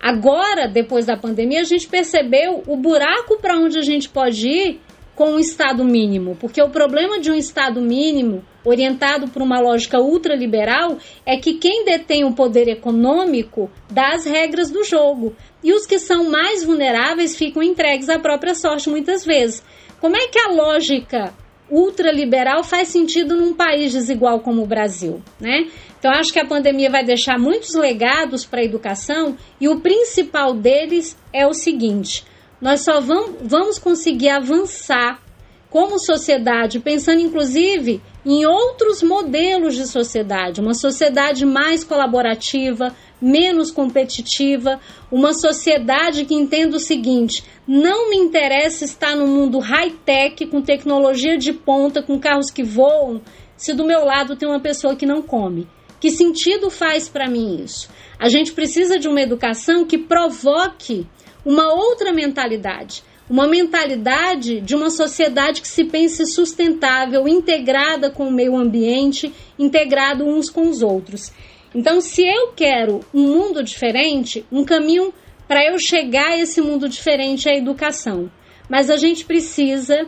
Agora, depois da pandemia, a gente percebeu o buraco para onde a gente pode ir com um Estado mínimo, porque o problema de um Estado mínimo orientado por uma lógica ultraliberal é que quem detém o poder econômico dá as regras do jogo e os que são mais vulneráveis ficam entregues à própria sorte muitas vezes. Como é que a lógica ultraliberal faz sentido num país desigual como o Brasil, né? Então, acho que a pandemia vai deixar muitos legados para a educação e o principal deles é o seguinte: nós só vamos, conseguir avançar como sociedade, pensando inclusive em outros modelos de sociedade, uma sociedade mais colaborativa, menos competitiva, uma sociedade que entenda o seguinte: não me interessa estar no mundo high-tech, com tecnologia de ponta, com carros que voam, se do meu lado tem uma pessoa que não come. Que sentido faz para mim isso? A gente precisa de uma educação que provoque uma outra mentalidade, uma mentalidade de uma sociedade que se pense sustentável, integrada com o meio ambiente, integrado uns com os outros. Então, se eu quero um mundo diferente, um caminho para eu chegar a esse mundo diferente é a educação. Mas a gente precisa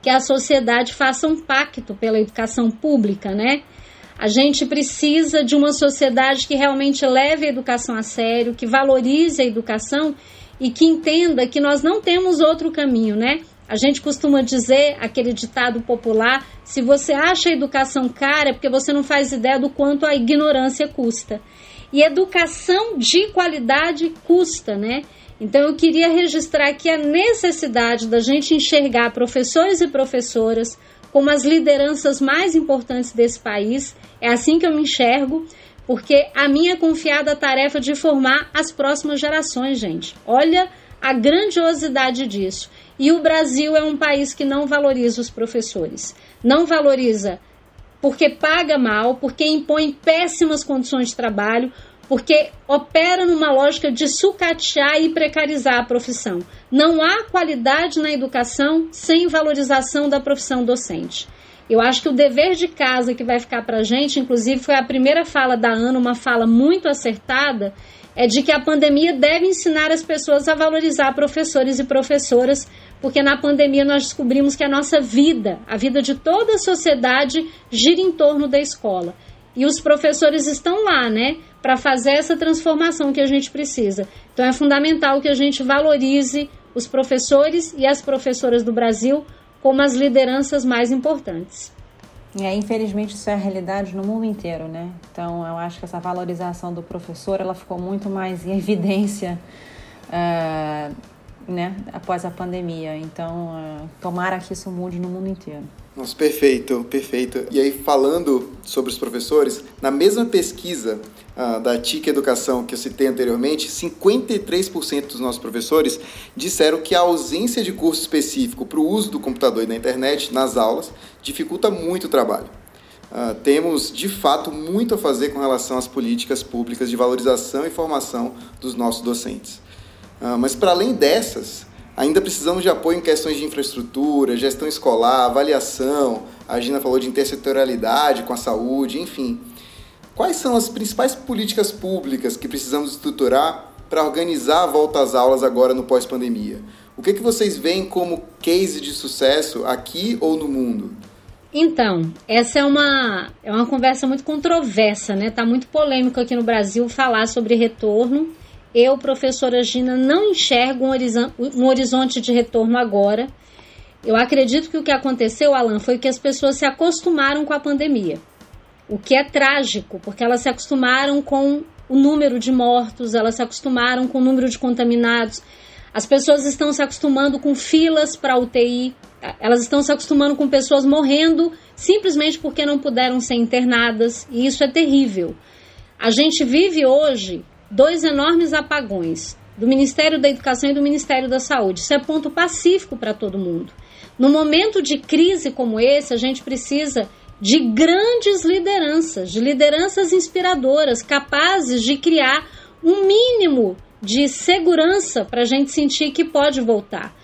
que a sociedade faça um pacto pela educação pública, né? A gente precisa de uma sociedade que realmente leve a educação a sério, que valorize a educação e que entenda que nós não temos outro caminho, né? A gente costuma dizer, aquele ditado popular, se você acha a educação cara é porque você não faz ideia do quanto a ignorância custa. E educação de qualidade custa, né? Então eu queria registrar aqui a necessidade da gente enxergar professores e professoras como as lideranças mais importantes desse país. É assim que eu me enxergo, porque a minha confiada tarefa de formar as próximas gerações, gente. Olha a grandiosidade disso. E o Brasil é um país que não valoriza os professores. Não valoriza porque paga mal, porque impõe péssimas condições de trabalho, porque opera numa lógica de sucatear e precarizar a profissão. Não há qualidade na educação sem valorização da profissão docente. Eu acho que o dever de casa que vai ficar para a gente, inclusive foi a primeira fala da Ana, uma fala muito acertada, é de que a pandemia deve ensinar as pessoas a valorizar professores e professoras, porque na pandemia nós descobrimos que a nossa vida, a vida de toda a sociedade, gira em torno da escola. E os professores estão lá, né, para fazer essa transformação que a gente precisa. Então é fundamental que a gente valorize os professores e as professoras do Brasil como as lideranças mais importantes. É, infelizmente isso é a realidade no mundo inteiro, né? Então eu acho que essa valorização do professor ela ficou muito mais em evidência uh, né, após a pandemia. Então uh, tomara que isso mude no mundo inteiro. Nossa, perfeito, perfeito. E aí, falando sobre os professores, na mesma pesquisa uh, da TIC Educação que eu citei anteriormente, 53% dos nossos professores disseram que a ausência de curso específico para o uso do computador e da internet nas aulas dificulta muito o trabalho. Uh, temos, de fato, muito a fazer com relação às políticas públicas de valorização e formação dos nossos docentes. Uh, mas, para além dessas, Ainda precisamos de apoio em questões de infraestrutura, gestão escolar, avaliação. A Gina falou de intersetorialidade com a saúde, enfim. Quais são as principais políticas públicas que precisamos estruturar para organizar a volta às aulas agora no pós-pandemia? O que, que vocês veem como case de sucesso aqui ou no mundo? Então, essa é uma, é uma conversa muito controversa, né? Tá muito polêmico aqui no Brasil falar sobre retorno eu, professora Gina, não enxergo um horizonte de retorno agora. Eu acredito que o que aconteceu, Alan, foi que as pessoas se acostumaram com a pandemia. O que é trágico, porque elas se acostumaram com o número de mortos, elas se acostumaram com o número de contaminados. As pessoas estão se acostumando com filas para UTI, elas estão se acostumando com pessoas morrendo simplesmente porque não puderam ser internadas, e isso é terrível. A gente vive hoje dois enormes apagões do Ministério da Educação e do Ministério da Saúde. Isso é ponto pacífico para todo mundo. No momento de crise como esse, a gente precisa de grandes lideranças, de lideranças inspiradoras, capazes de criar um mínimo de segurança para a gente sentir que pode voltar.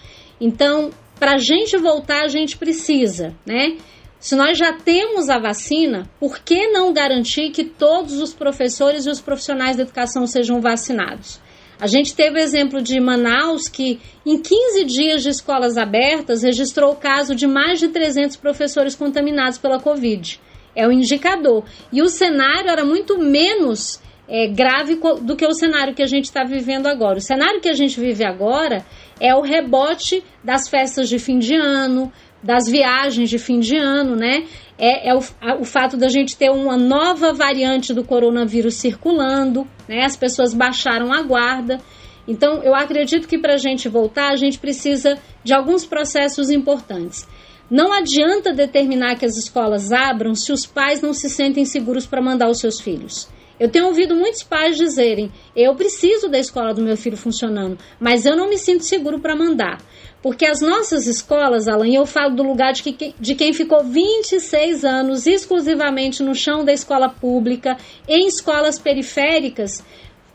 Então, para a gente voltar, a gente precisa, né? Se nós já temos a vacina, por que não garantir que todos os professores e os profissionais da educação sejam vacinados? A gente teve o exemplo de Manaus, que em 15 dias de escolas abertas registrou o caso de mais de 300 professores contaminados pela Covid. É o um indicador. E o cenário era muito menos é, grave do que o cenário que a gente está vivendo agora. O cenário que a gente vive agora é o rebote das festas de fim de ano, das viagens de fim de ano, né? É, é o, a, o fato da gente ter uma nova variante do coronavírus circulando, né? As pessoas baixaram a guarda. Então, eu acredito que para a gente voltar, a gente precisa de alguns processos importantes. Não adianta determinar que as escolas abram se os pais não se sentem seguros para mandar os seus filhos. Eu tenho ouvido muitos pais dizerem: eu preciso da escola do meu filho funcionando, mas eu não me sinto seguro para mandar. Porque as nossas escolas, Alan, eu falo do lugar de, que, de quem ficou 26 anos exclusivamente no chão da escola pública, em escolas periféricas,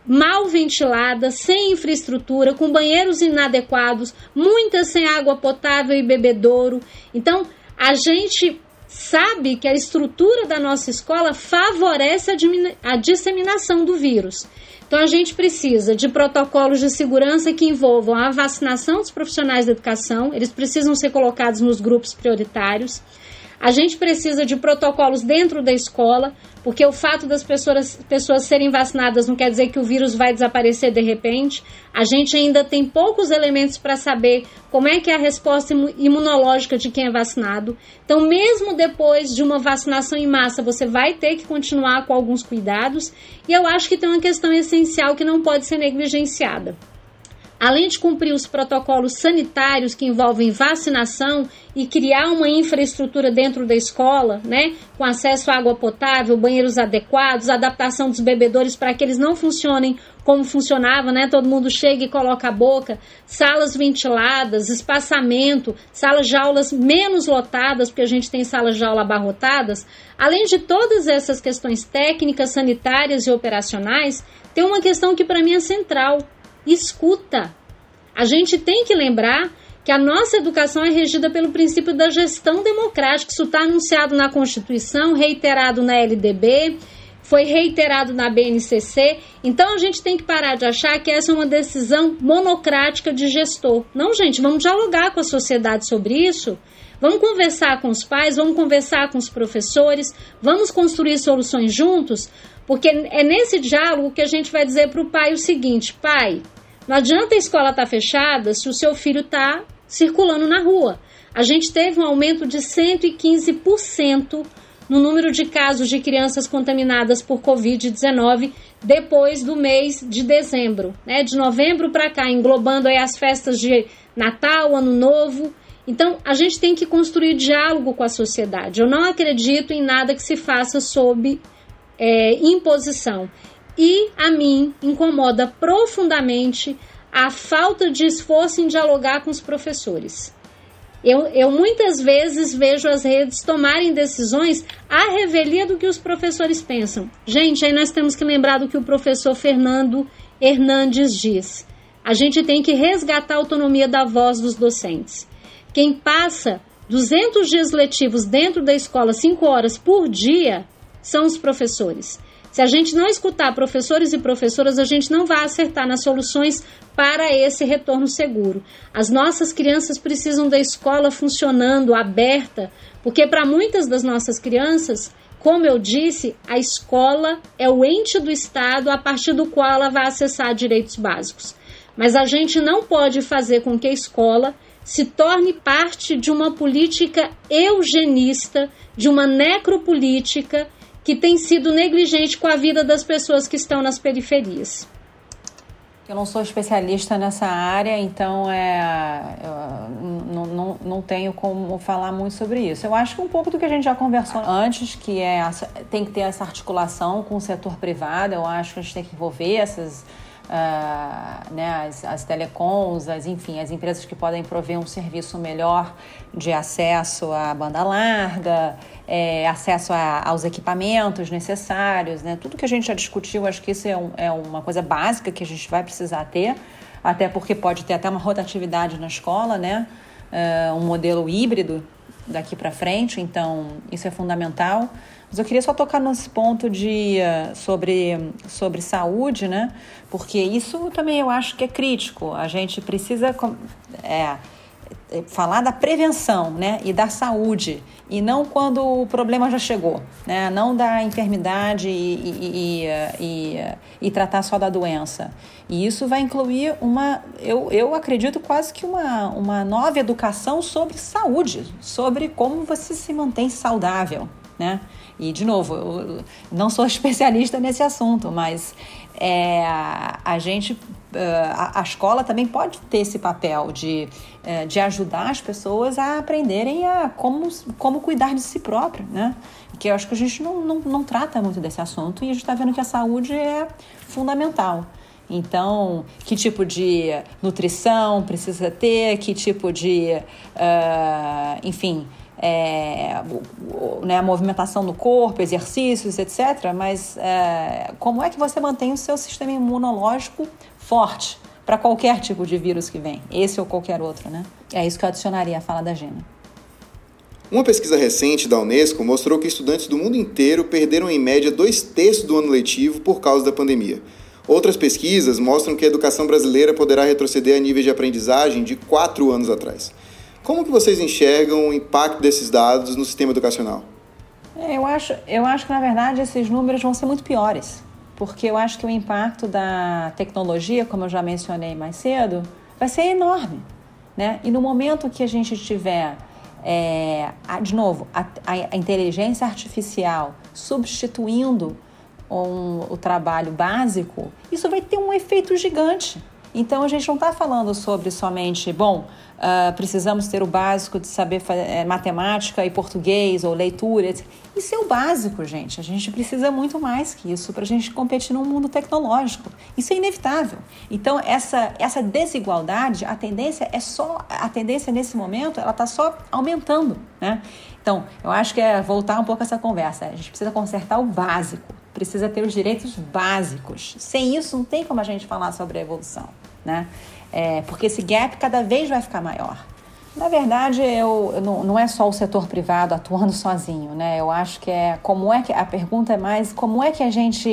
mal ventiladas, sem infraestrutura, com banheiros inadequados, muitas sem água potável e bebedouro. Então, a gente sabe que a estrutura da nossa escola favorece a, a disseminação do vírus. Então, a gente precisa de protocolos de segurança que envolvam a vacinação dos profissionais da educação, eles precisam ser colocados nos grupos prioritários. A gente precisa de protocolos dentro da escola, porque o fato das pessoas, pessoas serem vacinadas não quer dizer que o vírus vai desaparecer de repente. A gente ainda tem poucos elementos para saber como é que é a resposta imunológica de quem é vacinado. Então, mesmo depois de uma vacinação em massa, você vai ter que continuar com alguns cuidados. E eu acho que tem uma questão essencial que não pode ser negligenciada. Além de cumprir os protocolos sanitários que envolvem vacinação e criar uma infraestrutura dentro da escola, né, com acesso à água potável, banheiros adequados, adaptação dos bebedores para que eles não funcionem como funcionava, né? Todo mundo chega e coloca a boca, salas ventiladas, espaçamento, salas de aulas menos lotadas, porque a gente tem salas de aula abarrotadas. Além de todas essas questões técnicas, sanitárias e operacionais, tem uma questão que para mim é central, escuta. A gente tem que lembrar que a nossa educação é regida pelo princípio da gestão democrática. Isso está anunciado na Constituição, reiterado na LDB, foi reiterado na BNCC. Então a gente tem que parar de achar que essa é uma decisão monocrática de gestor. Não, gente, vamos dialogar com a sociedade sobre isso. Vamos conversar com os pais, vamos conversar com os professores, vamos construir soluções juntos, porque é nesse diálogo que a gente vai dizer para o pai o seguinte: pai, não adianta a escola estar tá fechada se o seu filho está circulando na rua. A gente teve um aumento de 115% no número de casos de crianças contaminadas por Covid-19 depois do mês de dezembro, né? De novembro para cá, englobando aí as festas de Natal, Ano Novo. Então, a gente tem que construir diálogo com a sociedade. Eu não acredito em nada que se faça sob é, imposição. E a mim incomoda profundamente a falta de esforço em dialogar com os professores. Eu, eu, muitas vezes vejo as redes tomarem decisões à revelia do que os professores pensam. Gente, aí nós temos que lembrar do que o professor Fernando Hernandes diz. A gente tem que resgatar a autonomia da voz dos docentes. Quem passa 200 dias letivos dentro da escola, 5 horas por dia, são os professores. Se a gente não escutar professores e professoras, a gente não vai acertar nas soluções para esse retorno seguro. As nossas crianças precisam da escola funcionando, aberta, porque para muitas das nossas crianças, como eu disse, a escola é o ente do Estado a partir do qual ela vai acessar direitos básicos. Mas a gente não pode fazer com que a escola se torne parte de uma política eugenista, de uma necropolítica que tem sido negligente com a vida das pessoas que estão nas periferias. Eu não sou especialista nessa área, então é, não, não, não tenho como falar muito sobre isso. Eu acho que um pouco do que a gente já conversou antes, que é tem que ter essa articulação com o setor privado, eu acho que a gente tem que envolver essas uh, né, as, as telecoms, as, enfim, as empresas que podem prover um serviço melhor de acesso à banda larga, é, acesso a, aos equipamentos necessários, né? Tudo que a gente já discutiu, acho que isso é, um, é uma coisa básica que a gente vai precisar ter, até porque pode ter até uma rotatividade na escola, né? Uh, um modelo híbrido daqui para frente, então isso é fundamental. Mas eu queria só tocar nesse ponto de uh, sobre, sobre saúde, né? Porque isso também eu acho que é crítico. A gente precisa é, é, falar da prevenção né, e da saúde, e não quando o problema já chegou, né? não da enfermidade e, e, e, e, tratar só da doença. E isso vai incluir uma, eu, eu acredito quase que uma, uma nova educação sobre saúde, sobre como você se mantém saudável. Né? E, de novo, eu não sou especialista nesse assunto, mas é, a gente a, a, escola também pode ter esse papel de, de ajudar as pessoas a aprenderem a como, como cuidar de si próprio, né? Que eu acho que a gente não, não, não trata muito desse assunto e a gente está vendo que a saúde é fundamental. Então, que tipo de nutrição precisa ter, que tipo de, uh, enfim, é, né, a movimentação do corpo, exercícios, etc. Mas é, como é que você mantém o seu sistema imunológico forte para qualquer tipo de vírus que vem, esse ou qualquer outro, né? É isso que eu adicionaria à fala da Gina. Uma pesquisa recente da Unesco mostrou que estudantes do mundo inteiro perderam em média dois terços do ano letivo por causa da pandemia. Outras pesquisas mostram que a educação brasileira poderá retroceder a níveis de aprendizagem de quatro anos atrás. Como que vocês enxergam o impacto desses dados no sistema educacional? É, eu acho, eu acho que, na verdade, esses números vão ser muito piores, porque eu acho que o impacto da tecnologia, como eu já mencionei mais cedo, vai ser enorme. Né? E no momento que a gente tiver, é, a, de novo, a, a, inteligência artificial substituindo um, o trabalho básico, isso vai ter um efeito gigante. Então a gente não está falando sobre somente, bom, uh, precisamos ter o básico de saber é, matemática e português ou leitura. Etc. Isso é o básico, gente. A gente precisa muito mais que isso para a gente competir num mundo tecnológico. Isso é inevitável. Então essa essa desigualdade, a tendência é só a tendência nesse momento, ela está só aumentando, né? Então eu acho que é voltar um pouco essa conversa. A gente precisa consertar o básico precisa ter os direitos básicos. Sem isso, não tem como a gente falar sobre a evolução, né? É, porque esse gap cada vez vai ficar maior. Na verdade, eu, não, não, é só o setor privado atuando sozinho, né? Eu acho que é como é que a pergunta é mais como é que a gente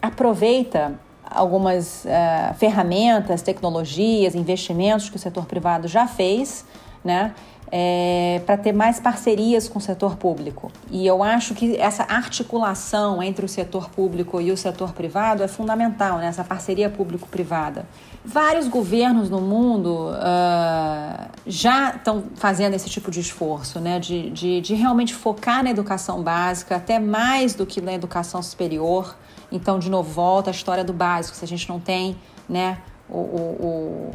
aproveita algumas uh, ferramentas, tecnologias, investimentos que o setor privado já fez, né? É, para ter mais parcerias com o setor público. E eu acho que essa articulação entre o setor público e o setor privado é fundamental, né? essa parceria público-privada. Vários governos no mundo uh, já estão fazendo esse tipo de esforço, né? De, de, de realmente focar na educação básica, até mais do que na educação superior. Então, de novo, volta a história do básico. Se a gente não tem né, o, o, o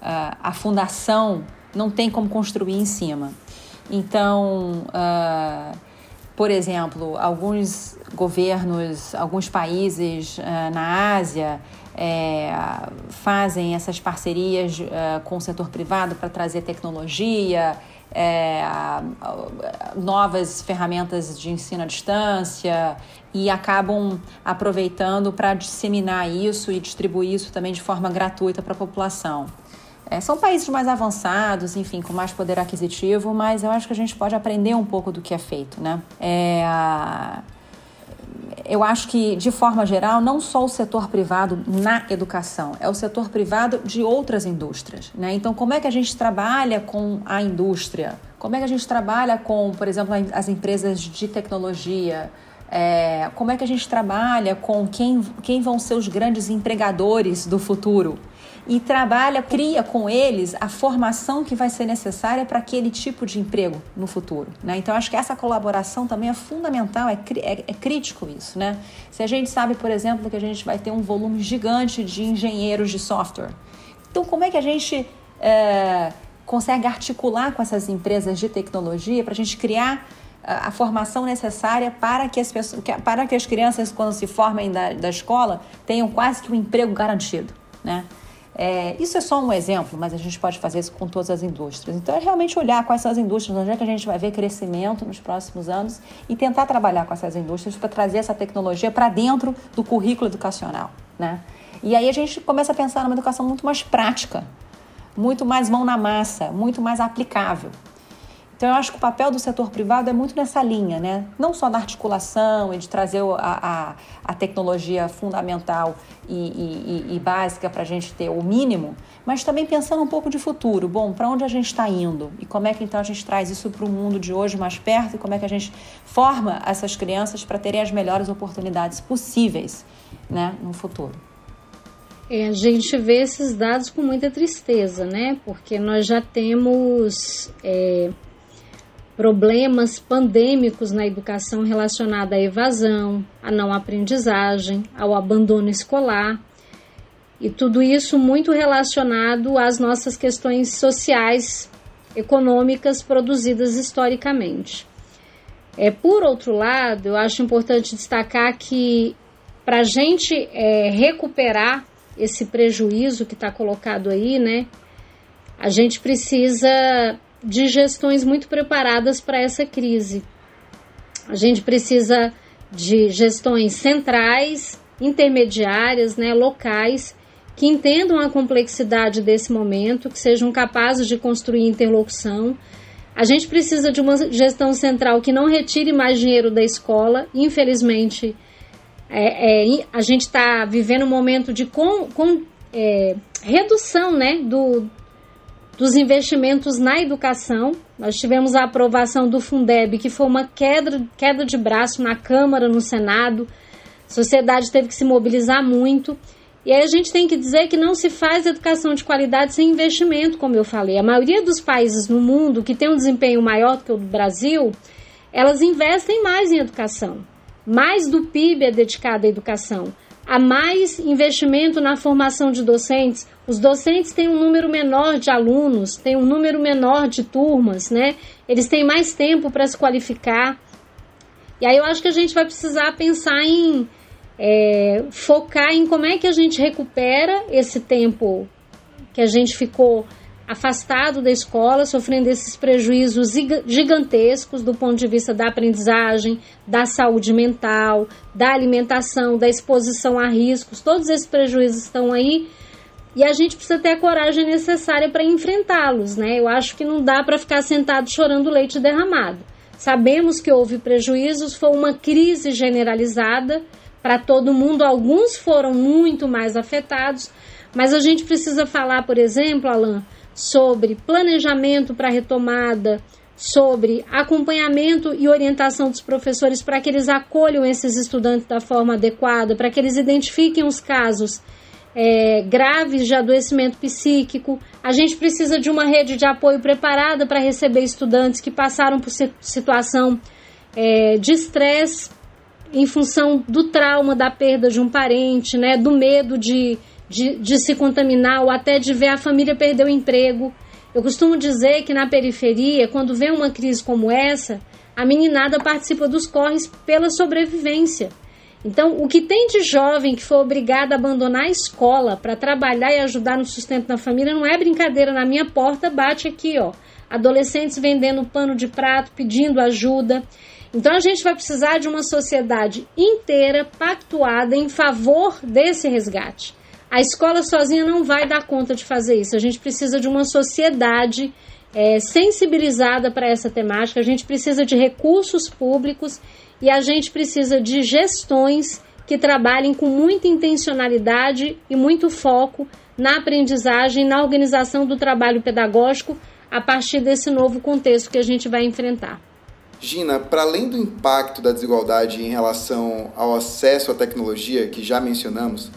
a, a fundação não tem como construir em cima. Então, uh, por exemplo, alguns governos, alguns países uh, na Ásia é, fazem essas parcerias uh, com o setor privado para trazer tecnologia, é, novas ferramentas de ensino à distância e acabam aproveitando para disseminar isso e distribuir isso também de forma gratuita para a população. É, são países mais avançados, enfim, com mais poder aquisitivo, mas eu acho que a gente pode aprender um pouco do que é feito, né? É, eu acho que, de forma geral, não só o setor privado na educação, é o setor privado de outras indústrias. Né? Então, como é que a gente trabalha com a indústria? Como é que a gente trabalha com, por exemplo, as empresas de tecnologia? É, como é que a gente trabalha com quem, quem vão ser os grandes empregadores do futuro? E trabalha, cria com eles a formação que vai ser necessária para aquele tipo de emprego no futuro. Né? Então, acho que essa colaboração também é fundamental, é, é, é, crítico isso. Né? Se a gente sabe, por exemplo, que a gente vai ter um volume gigante de engenheiros de software, então como é que a gente é, consegue articular com essas empresas de tecnologia para a gente criar a, a formação necessária para que as pessoas, para que as crianças, quando se formem da, da escola, tenham quase que um emprego garantido, né? É, isso é só um exemplo, mas a gente pode fazer isso com todas as indústrias. Então, é realmente olhar quais são as indústrias, onde é que a gente vai ver crescimento nos próximos anos e tentar trabalhar com essas indústrias para trazer essa tecnologia para dentro do currículo educacional. Né? E aí a gente começa a pensar numa educação muito mais prática, muito mais mão na massa, muito mais aplicável. Então, eu acho que o papel do setor privado é muito nessa linha, né? Não só na articulação e de trazer a, a, a tecnologia fundamental e, e, e básica para a gente ter o mínimo, mas também pensando um pouco de futuro. Bom, para onde a gente está indo? E como é que então a gente traz isso para o mundo de hoje mais perto? E como é que a gente forma essas crianças para terem as melhores oportunidades possíveis né, no futuro? É, a gente vê esses dados com muita tristeza, né? Porque nós já temos é, problemas pandêmicos na educação relacionada à evasão, à não aprendizagem, ao abandono escolar. E tudo isso muito relacionado às nossas questões sociais, econômicas produzidas historicamente. É, por outro lado, eu acho importante destacar que para a gente é, recuperar esse prejuízo que está colocado aí, né, a gente precisa de gestões muito preparadas para essa crise. A gente precisa de gestões centrais, intermediárias, né, locais, que entendam a complexidade desse momento, que sejam capazes de construir interlocução. A gente precisa de uma gestão central que não retire mais dinheiro da escola. Infelizmente, é, é, a gente está vivendo um momento de com, com, é, redução né, do, dos investimentos na educação. Nós tivemos a aprovação do Fundeb, que foi uma queda, queda de braço na Câmara, no Senado. A sociedade teve que se mobilizar muito. E aí a gente tem que dizer que não se faz educação de qualidade sem investimento, como eu falei. A maioria dos países no mundo que tem um desempenho maior do que o do Brasil, elas investem mais em educação. Mais do PIB é dedicado à educação. Há mais investimento na formação de docentes. Os docentes têm um número menor de alunos, têm um número menor de turmas, né? Eles têm mais tempo para se qualificar. E aí eu acho que a gente vai precisar pensar em é, focar em como é que a gente recupera esse tempo que a gente ficou afastado da escola, sofrendo esses prejuízos gigantescos do ponto de vista da aprendizagem, da saúde mental, da alimentação, da exposição a riscos, todos esses prejuízos estão aí e a gente precisa ter a coragem necessária para enfrentá-los, né? Eu acho que não dá para ficar sentado chorando leite derramado. Sabemos que houve prejuízos, foi uma crise generalizada para todo mundo, alguns foram muito mais afetados, mas a gente precisa falar, por exemplo, Alan, sobre planejamento para retomada, sobre acompanhamento e orientação dos professores para que eles acolham esses estudantes da forma adequada, para que eles identifiquem os casos é, graves de adoecimento psíquico. A gente precisa de uma rede de apoio preparada para receber estudantes que passaram por situação é, de estresse em função do trauma da perda de um parente, né, do medo de, de, de se contaminar ou até de ver a família perder o emprego. Eu costumo dizer que na periferia, quando vem uma crise como essa, a meninada participa dos corres pela sobrevivência. Então, o que tem de jovem que foi obrigado a abandonar a escola para trabalhar e ajudar no sustento da família não é brincadeira. Na minha porta bate aqui, ó. Adolescentes vendendo pano de prato, pedindo ajuda. Então a gente vai precisar de uma sociedade inteira pactuada em favor desse resgate. A escola sozinha não vai dar conta de fazer isso. A gente precisa de uma sociedade é, sensibilizada para essa temática, a gente precisa de recursos públicos e a gente precisa de gestões que trabalhem com muita intencionalidade e muito foco na aprendizagem, na organização do trabalho pedagógico a partir desse novo contexto que a gente vai enfrentar. Gina, para além do impacto da desigualdade em relação ao acesso à tecnologia que já mencionamos,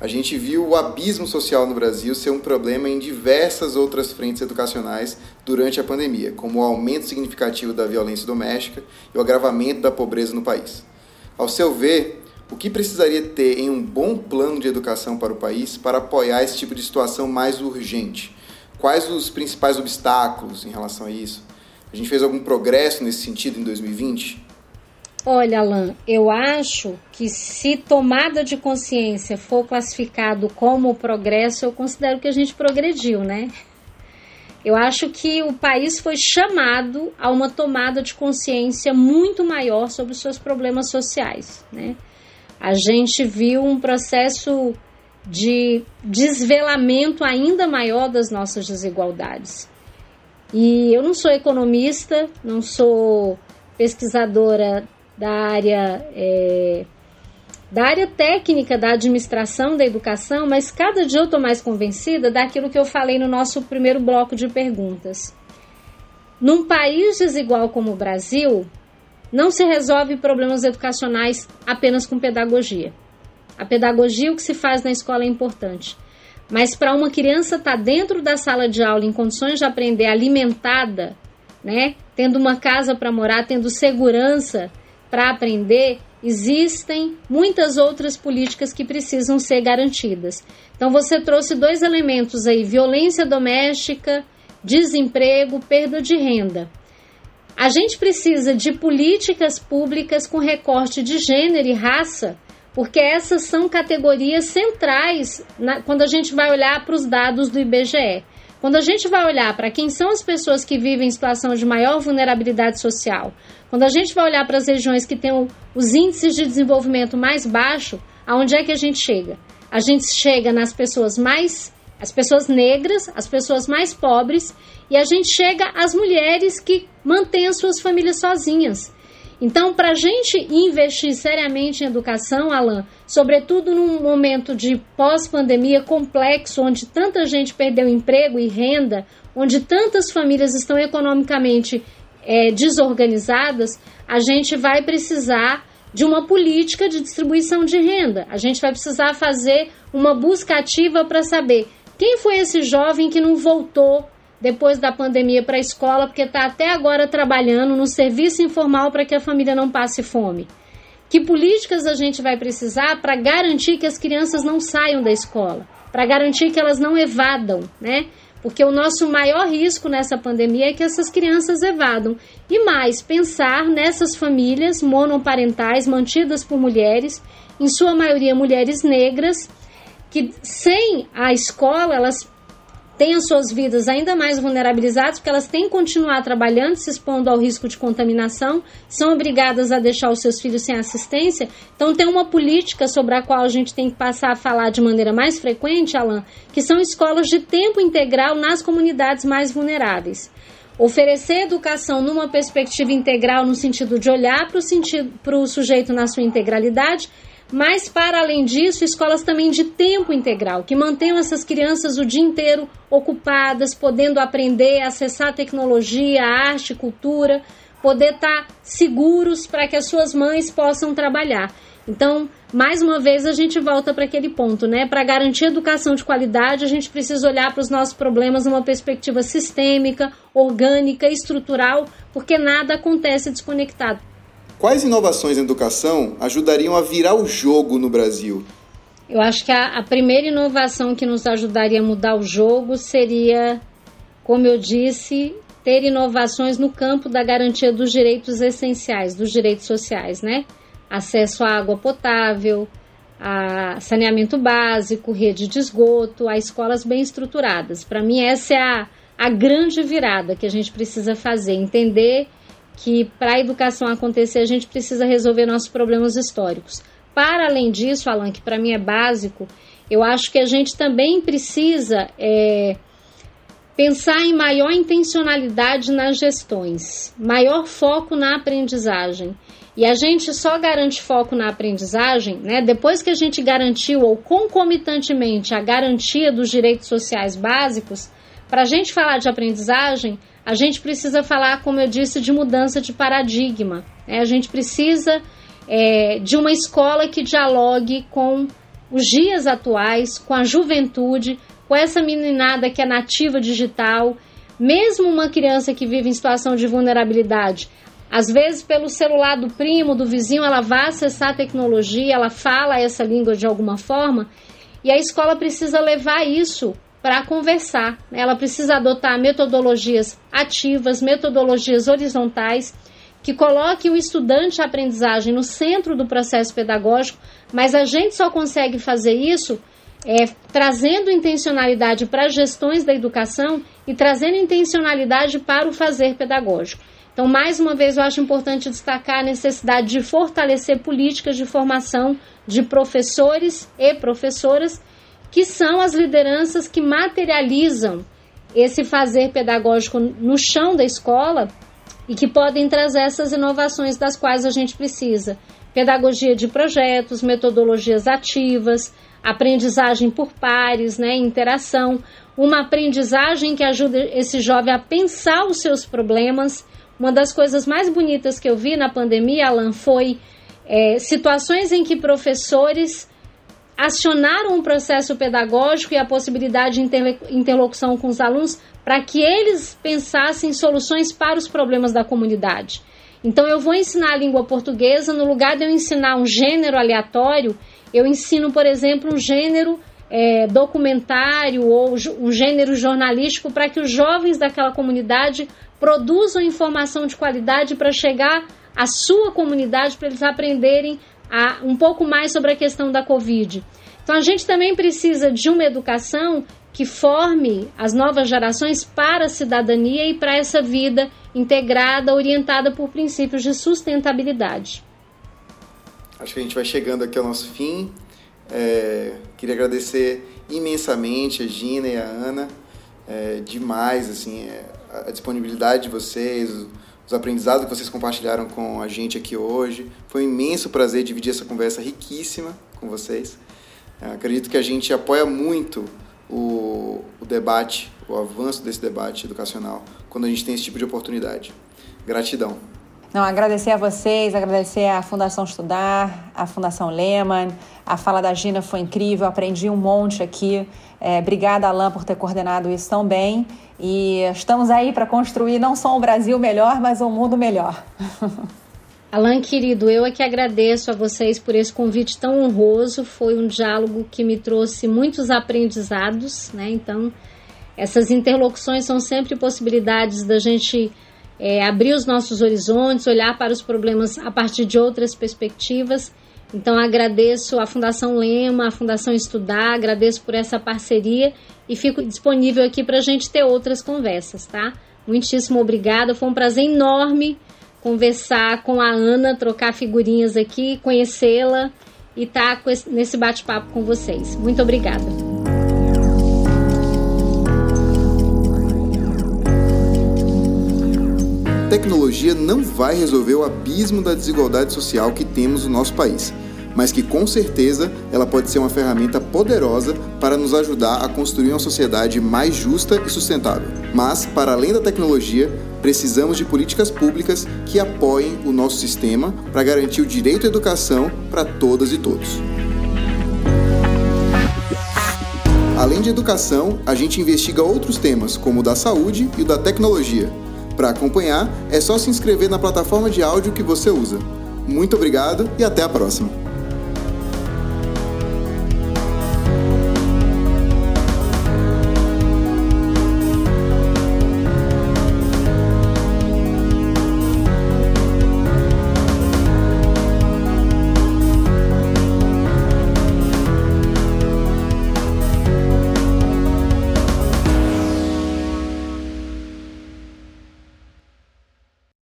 a gente viu o abismo social no Brasil ser um problema em diversas outras frentes educacionais durante a pandemia, como o aumento significativo da violência doméstica e o agravamento da pobreza no país. Ao seu ver, o que precisaria ter em um bom plano de educação para o país para apoiar esse tipo de situação mais urgente? Quais os principais obstáculos em relação a isso? A gente fez algum progresso nesse sentido em 2020? Olha, Alan, eu acho que se tomada de consciência for classificado como progresso, eu considero que a gente progrediu, né? Eu acho que o país foi chamado a uma tomada de consciência muito maior sobre os seus problemas sociais, né? A gente viu um processo de desvelamento ainda maior das nossas desigualdades. E eu não sou economista, não sou pesquisadora da área é, da área técnica da administração da educação, mas cada dia eu estou mais convencida daquilo que eu falei no nosso primeiro bloco de perguntas. Num país desigual como o Brasil, não se resolve problemas educacionais apenas com pedagogia. A pedagogia, o que se faz na escola é importante. Mas para uma criança estar tá dentro da sala de aula em condições de aprender alimentada, né, tendo uma casa para morar, tendo segurança para aprender, existem muitas outras políticas que precisam ser garantidas. Então você trouxe dois elementos aí: violência doméstica, desemprego, perda de renda. A gente precisa de políticas públicas com recorte de gênero e raça, porque essas são categorias centrais na, quando a gente vai olhar para os dados do IBGE. Quando a gente vai olhar para quem são as pessoas que vivem em situação de maior vulnerabilidade social, quando a gente vai olhar para as regiões que têm os índices de desenvolvimento mais baixo, aonde é que a gente chega? A gente chega nas pessoas mais as pessoas negras, as pessoas mais pobres e a gente chega às mulheres que mantêm as suas famílias sozinhas. Então, para a gente investir seriamente em educação, Alan, sobretudo num momento de pós-pandemia complexo, onde tanta gente perdeu emprego e renda, onde tantas famílias estão economicamente é, desorganizadas, a gente vai precisar de uma política de distribuição de renda. A gente vai precisar fazer uma busca ativa para saber quem foi esse jovem que não voltou depois da pandemia para a escola porque está até agora trabalhando no serviço informal para que a família não passe fome? Que políticas a gente vai precisar para garantir que as crianças não saiam da escola, para garantir que elas não evadam, né? Porque o nosso maior risco nessa pandemia é que essas crianças evadam. E mais, pensar nessas famílias monoparentais mantidas por mulheres, em sua maioria mulheres negras, que sem a escola elas têm as suas vidas ainda mais vulnerabilizadas, porque elas têm que continuar trabalhando, se expondo ao risco de contaminação, são obrigadas a deixar os seus filhos sem assistência. Então, tem uma política sobre a qual a gente tem que passar a falar de maneira mais frequente, Alan, que são escolas de tempo integral nas comunidades mais vulneráveis. Oferecer educação numa perspectiva integral, no sentido de olhar para o sujeito na sua integralidade, mas, para além disso, escolas também de tempo integral, que mantenham essas crianças o dia inteiro ocupadas, podendo aprender, acessar tecnologia, arte, cultura, poder estar tá seguros para que as suas mães possam trabalhar. Então, mais uma vez, a gente volta para aquele ponto, né? Para garantir educação de qualidade, a gente precisa olhar para os nossos problemas numa perspectiva sistêmica, orgânica, estrutural, porque nada acontece desconectado. Quais inovações na educação ajudariam a virar o jogo no Brasil? Eu acho que a, a, primeira inovação que nos ajudaria a mudar o jogo seria, como eu disse, ter inovações no campo da garantia dos direitos essenciais, dos direitos sociais, né? Acesso à água potável, a saneamento básico, rede de esgoto, a escolas bem estruturadas. Para mim, essa é a, a grande virada que a gente precisa fazer, entender que para a educação acontecer a gente precisa resolver nossos problemas históricos. Para além disso, Alan, que para mim é básico, eu acho que a gente também precisa é, pensar em maior intencionalidade nas gestões, maior foco na aprendizagem. E a gente só garante foco na aprendizagem, né? Depois que a gente garantiu ou concomitantemente a garantia dos direitos sociais básicos, para a gente falar de aprendizagem, a gente precisa falar, como eu disse, de mudança de paradigma. Né? A gente precisa é, de uma escola que dialogue com os dias atuais, com a juventude, com essa meninada que é nativa digital, mesmo uma criança que vive em situação de vulnerabilidade. Às vezes, pelo celular do primo, do vizinho, ela vai acessar a tecnologia, ela fala essa língua de alguma forma, e a escola precisa levar isso para conversar. Ela precisa adotar metodologias ativas, metodologias horizontais, que coloque o estudante a aprendizagem no centro do processo pedagógico, mas a gente só consegue fazer isso é, trazendo intencionalidade para as gestões da educação e trazendo intencionalidade para o fazer pedagógico. Então, mais uma vez, eu acho importante destacar a necessidade de fortalecer políticas de formação de professores e professoras que são as lideranças que materializam esse fazer pedagógico no chão da escola e que podem trazer essas inovações das quais a gente precisa. Pedagogia de projetos, metodologias ativas, aprendizagem por pares, né, interação, uma aprendizagem que ajuda esse jovem a pensar os seus problemas. Uma das coisas mais bonitas que eu vi na pandemia, Alan, foi é, situações em que professores acionaram um processo pedagógico e a possibilidade de interlocução com os alunos para que eles pensassem soluções para os problemas da comunidade. Então, eu vou ensinar a língua portuguesa, no lugar de eu ensinar um gênero aleatório, eu ensino, por exemplo, um gênero é, documentário ou um gênero jornalístico para que os jovens daquela comunidade produzam informação de qualidade para chegar à sua comunidade, para eles aprenderem a, um pouco mais sobre a questão da Covid. Então a gente também precisa de uma educação que forme as novas gerações para a cidadania e para essa vida integrada, orientada por princípios de sustentabilidade. Acho que a gente vai chegando aqui ao nosso fim. É, queria agradecer imensamente a Gina e a Ana, é, demais assim é, a disponibilidade de vocês, os aprendizados que vocês compartilharam com a gente aqui hoje. Foi um imenso prazer dividir essa conversa riquíssima com vocês. Acredito que a gente apoia muito o, o debate, o avanço desse debate educacional, quando a gente tem esse tipo de oportunidade. Gratidão. Não, agradecer a vocês, agradecer à Fundação Estudar, à Fundação Lehman. A fala da Gina foi incrível, aprendi um monte aqui. É, obrigada, Alain, por ter coordenado isso tão bem. E estamos aí para construir não só um Brasil melhor, mas um mundo melhor. Alan, querido, eu é que agradeço a vocês por esse convite tão honroso. Foi um diálogo que me trouxe muitos aprendizados, né? Então, essas interlocuções são sempre possibilidades da gente é, abrir os nossos horizontes, olhar para os problemas a partir de outras perspectivas. Então, agradeço a Fundação Lema, a Fundação Estudar, agradeço por essa parceria e fico disponível aqui para a gente ter outras conversas, tá? Muitíssimo obrigada, foi um prazer enorme conversar com a Ana, trocar figurinhas aqui, conhecê-la e estar tá nesse bate-papo com vocês. Muito obrigada. Tecnologia não vai resolver o abismo da desigualdade social que temos no nosso país mas que com certeza ela pode ser uma ferramenta poderosa para nos ajudar a construir uma sociedade mais justa e sustentável. Mas, para além da tecnologia, precisamos de políticas públicas que apoiem o nosso sistema para garantir o direito à educação para todas e todos. Além de educação, a gente investiga outros temas, como o da saúde e o da tecnologia. Para acompanhar, é só se inscrever na plataforma de áudio que você usa. Muito obrigado e até a próxima!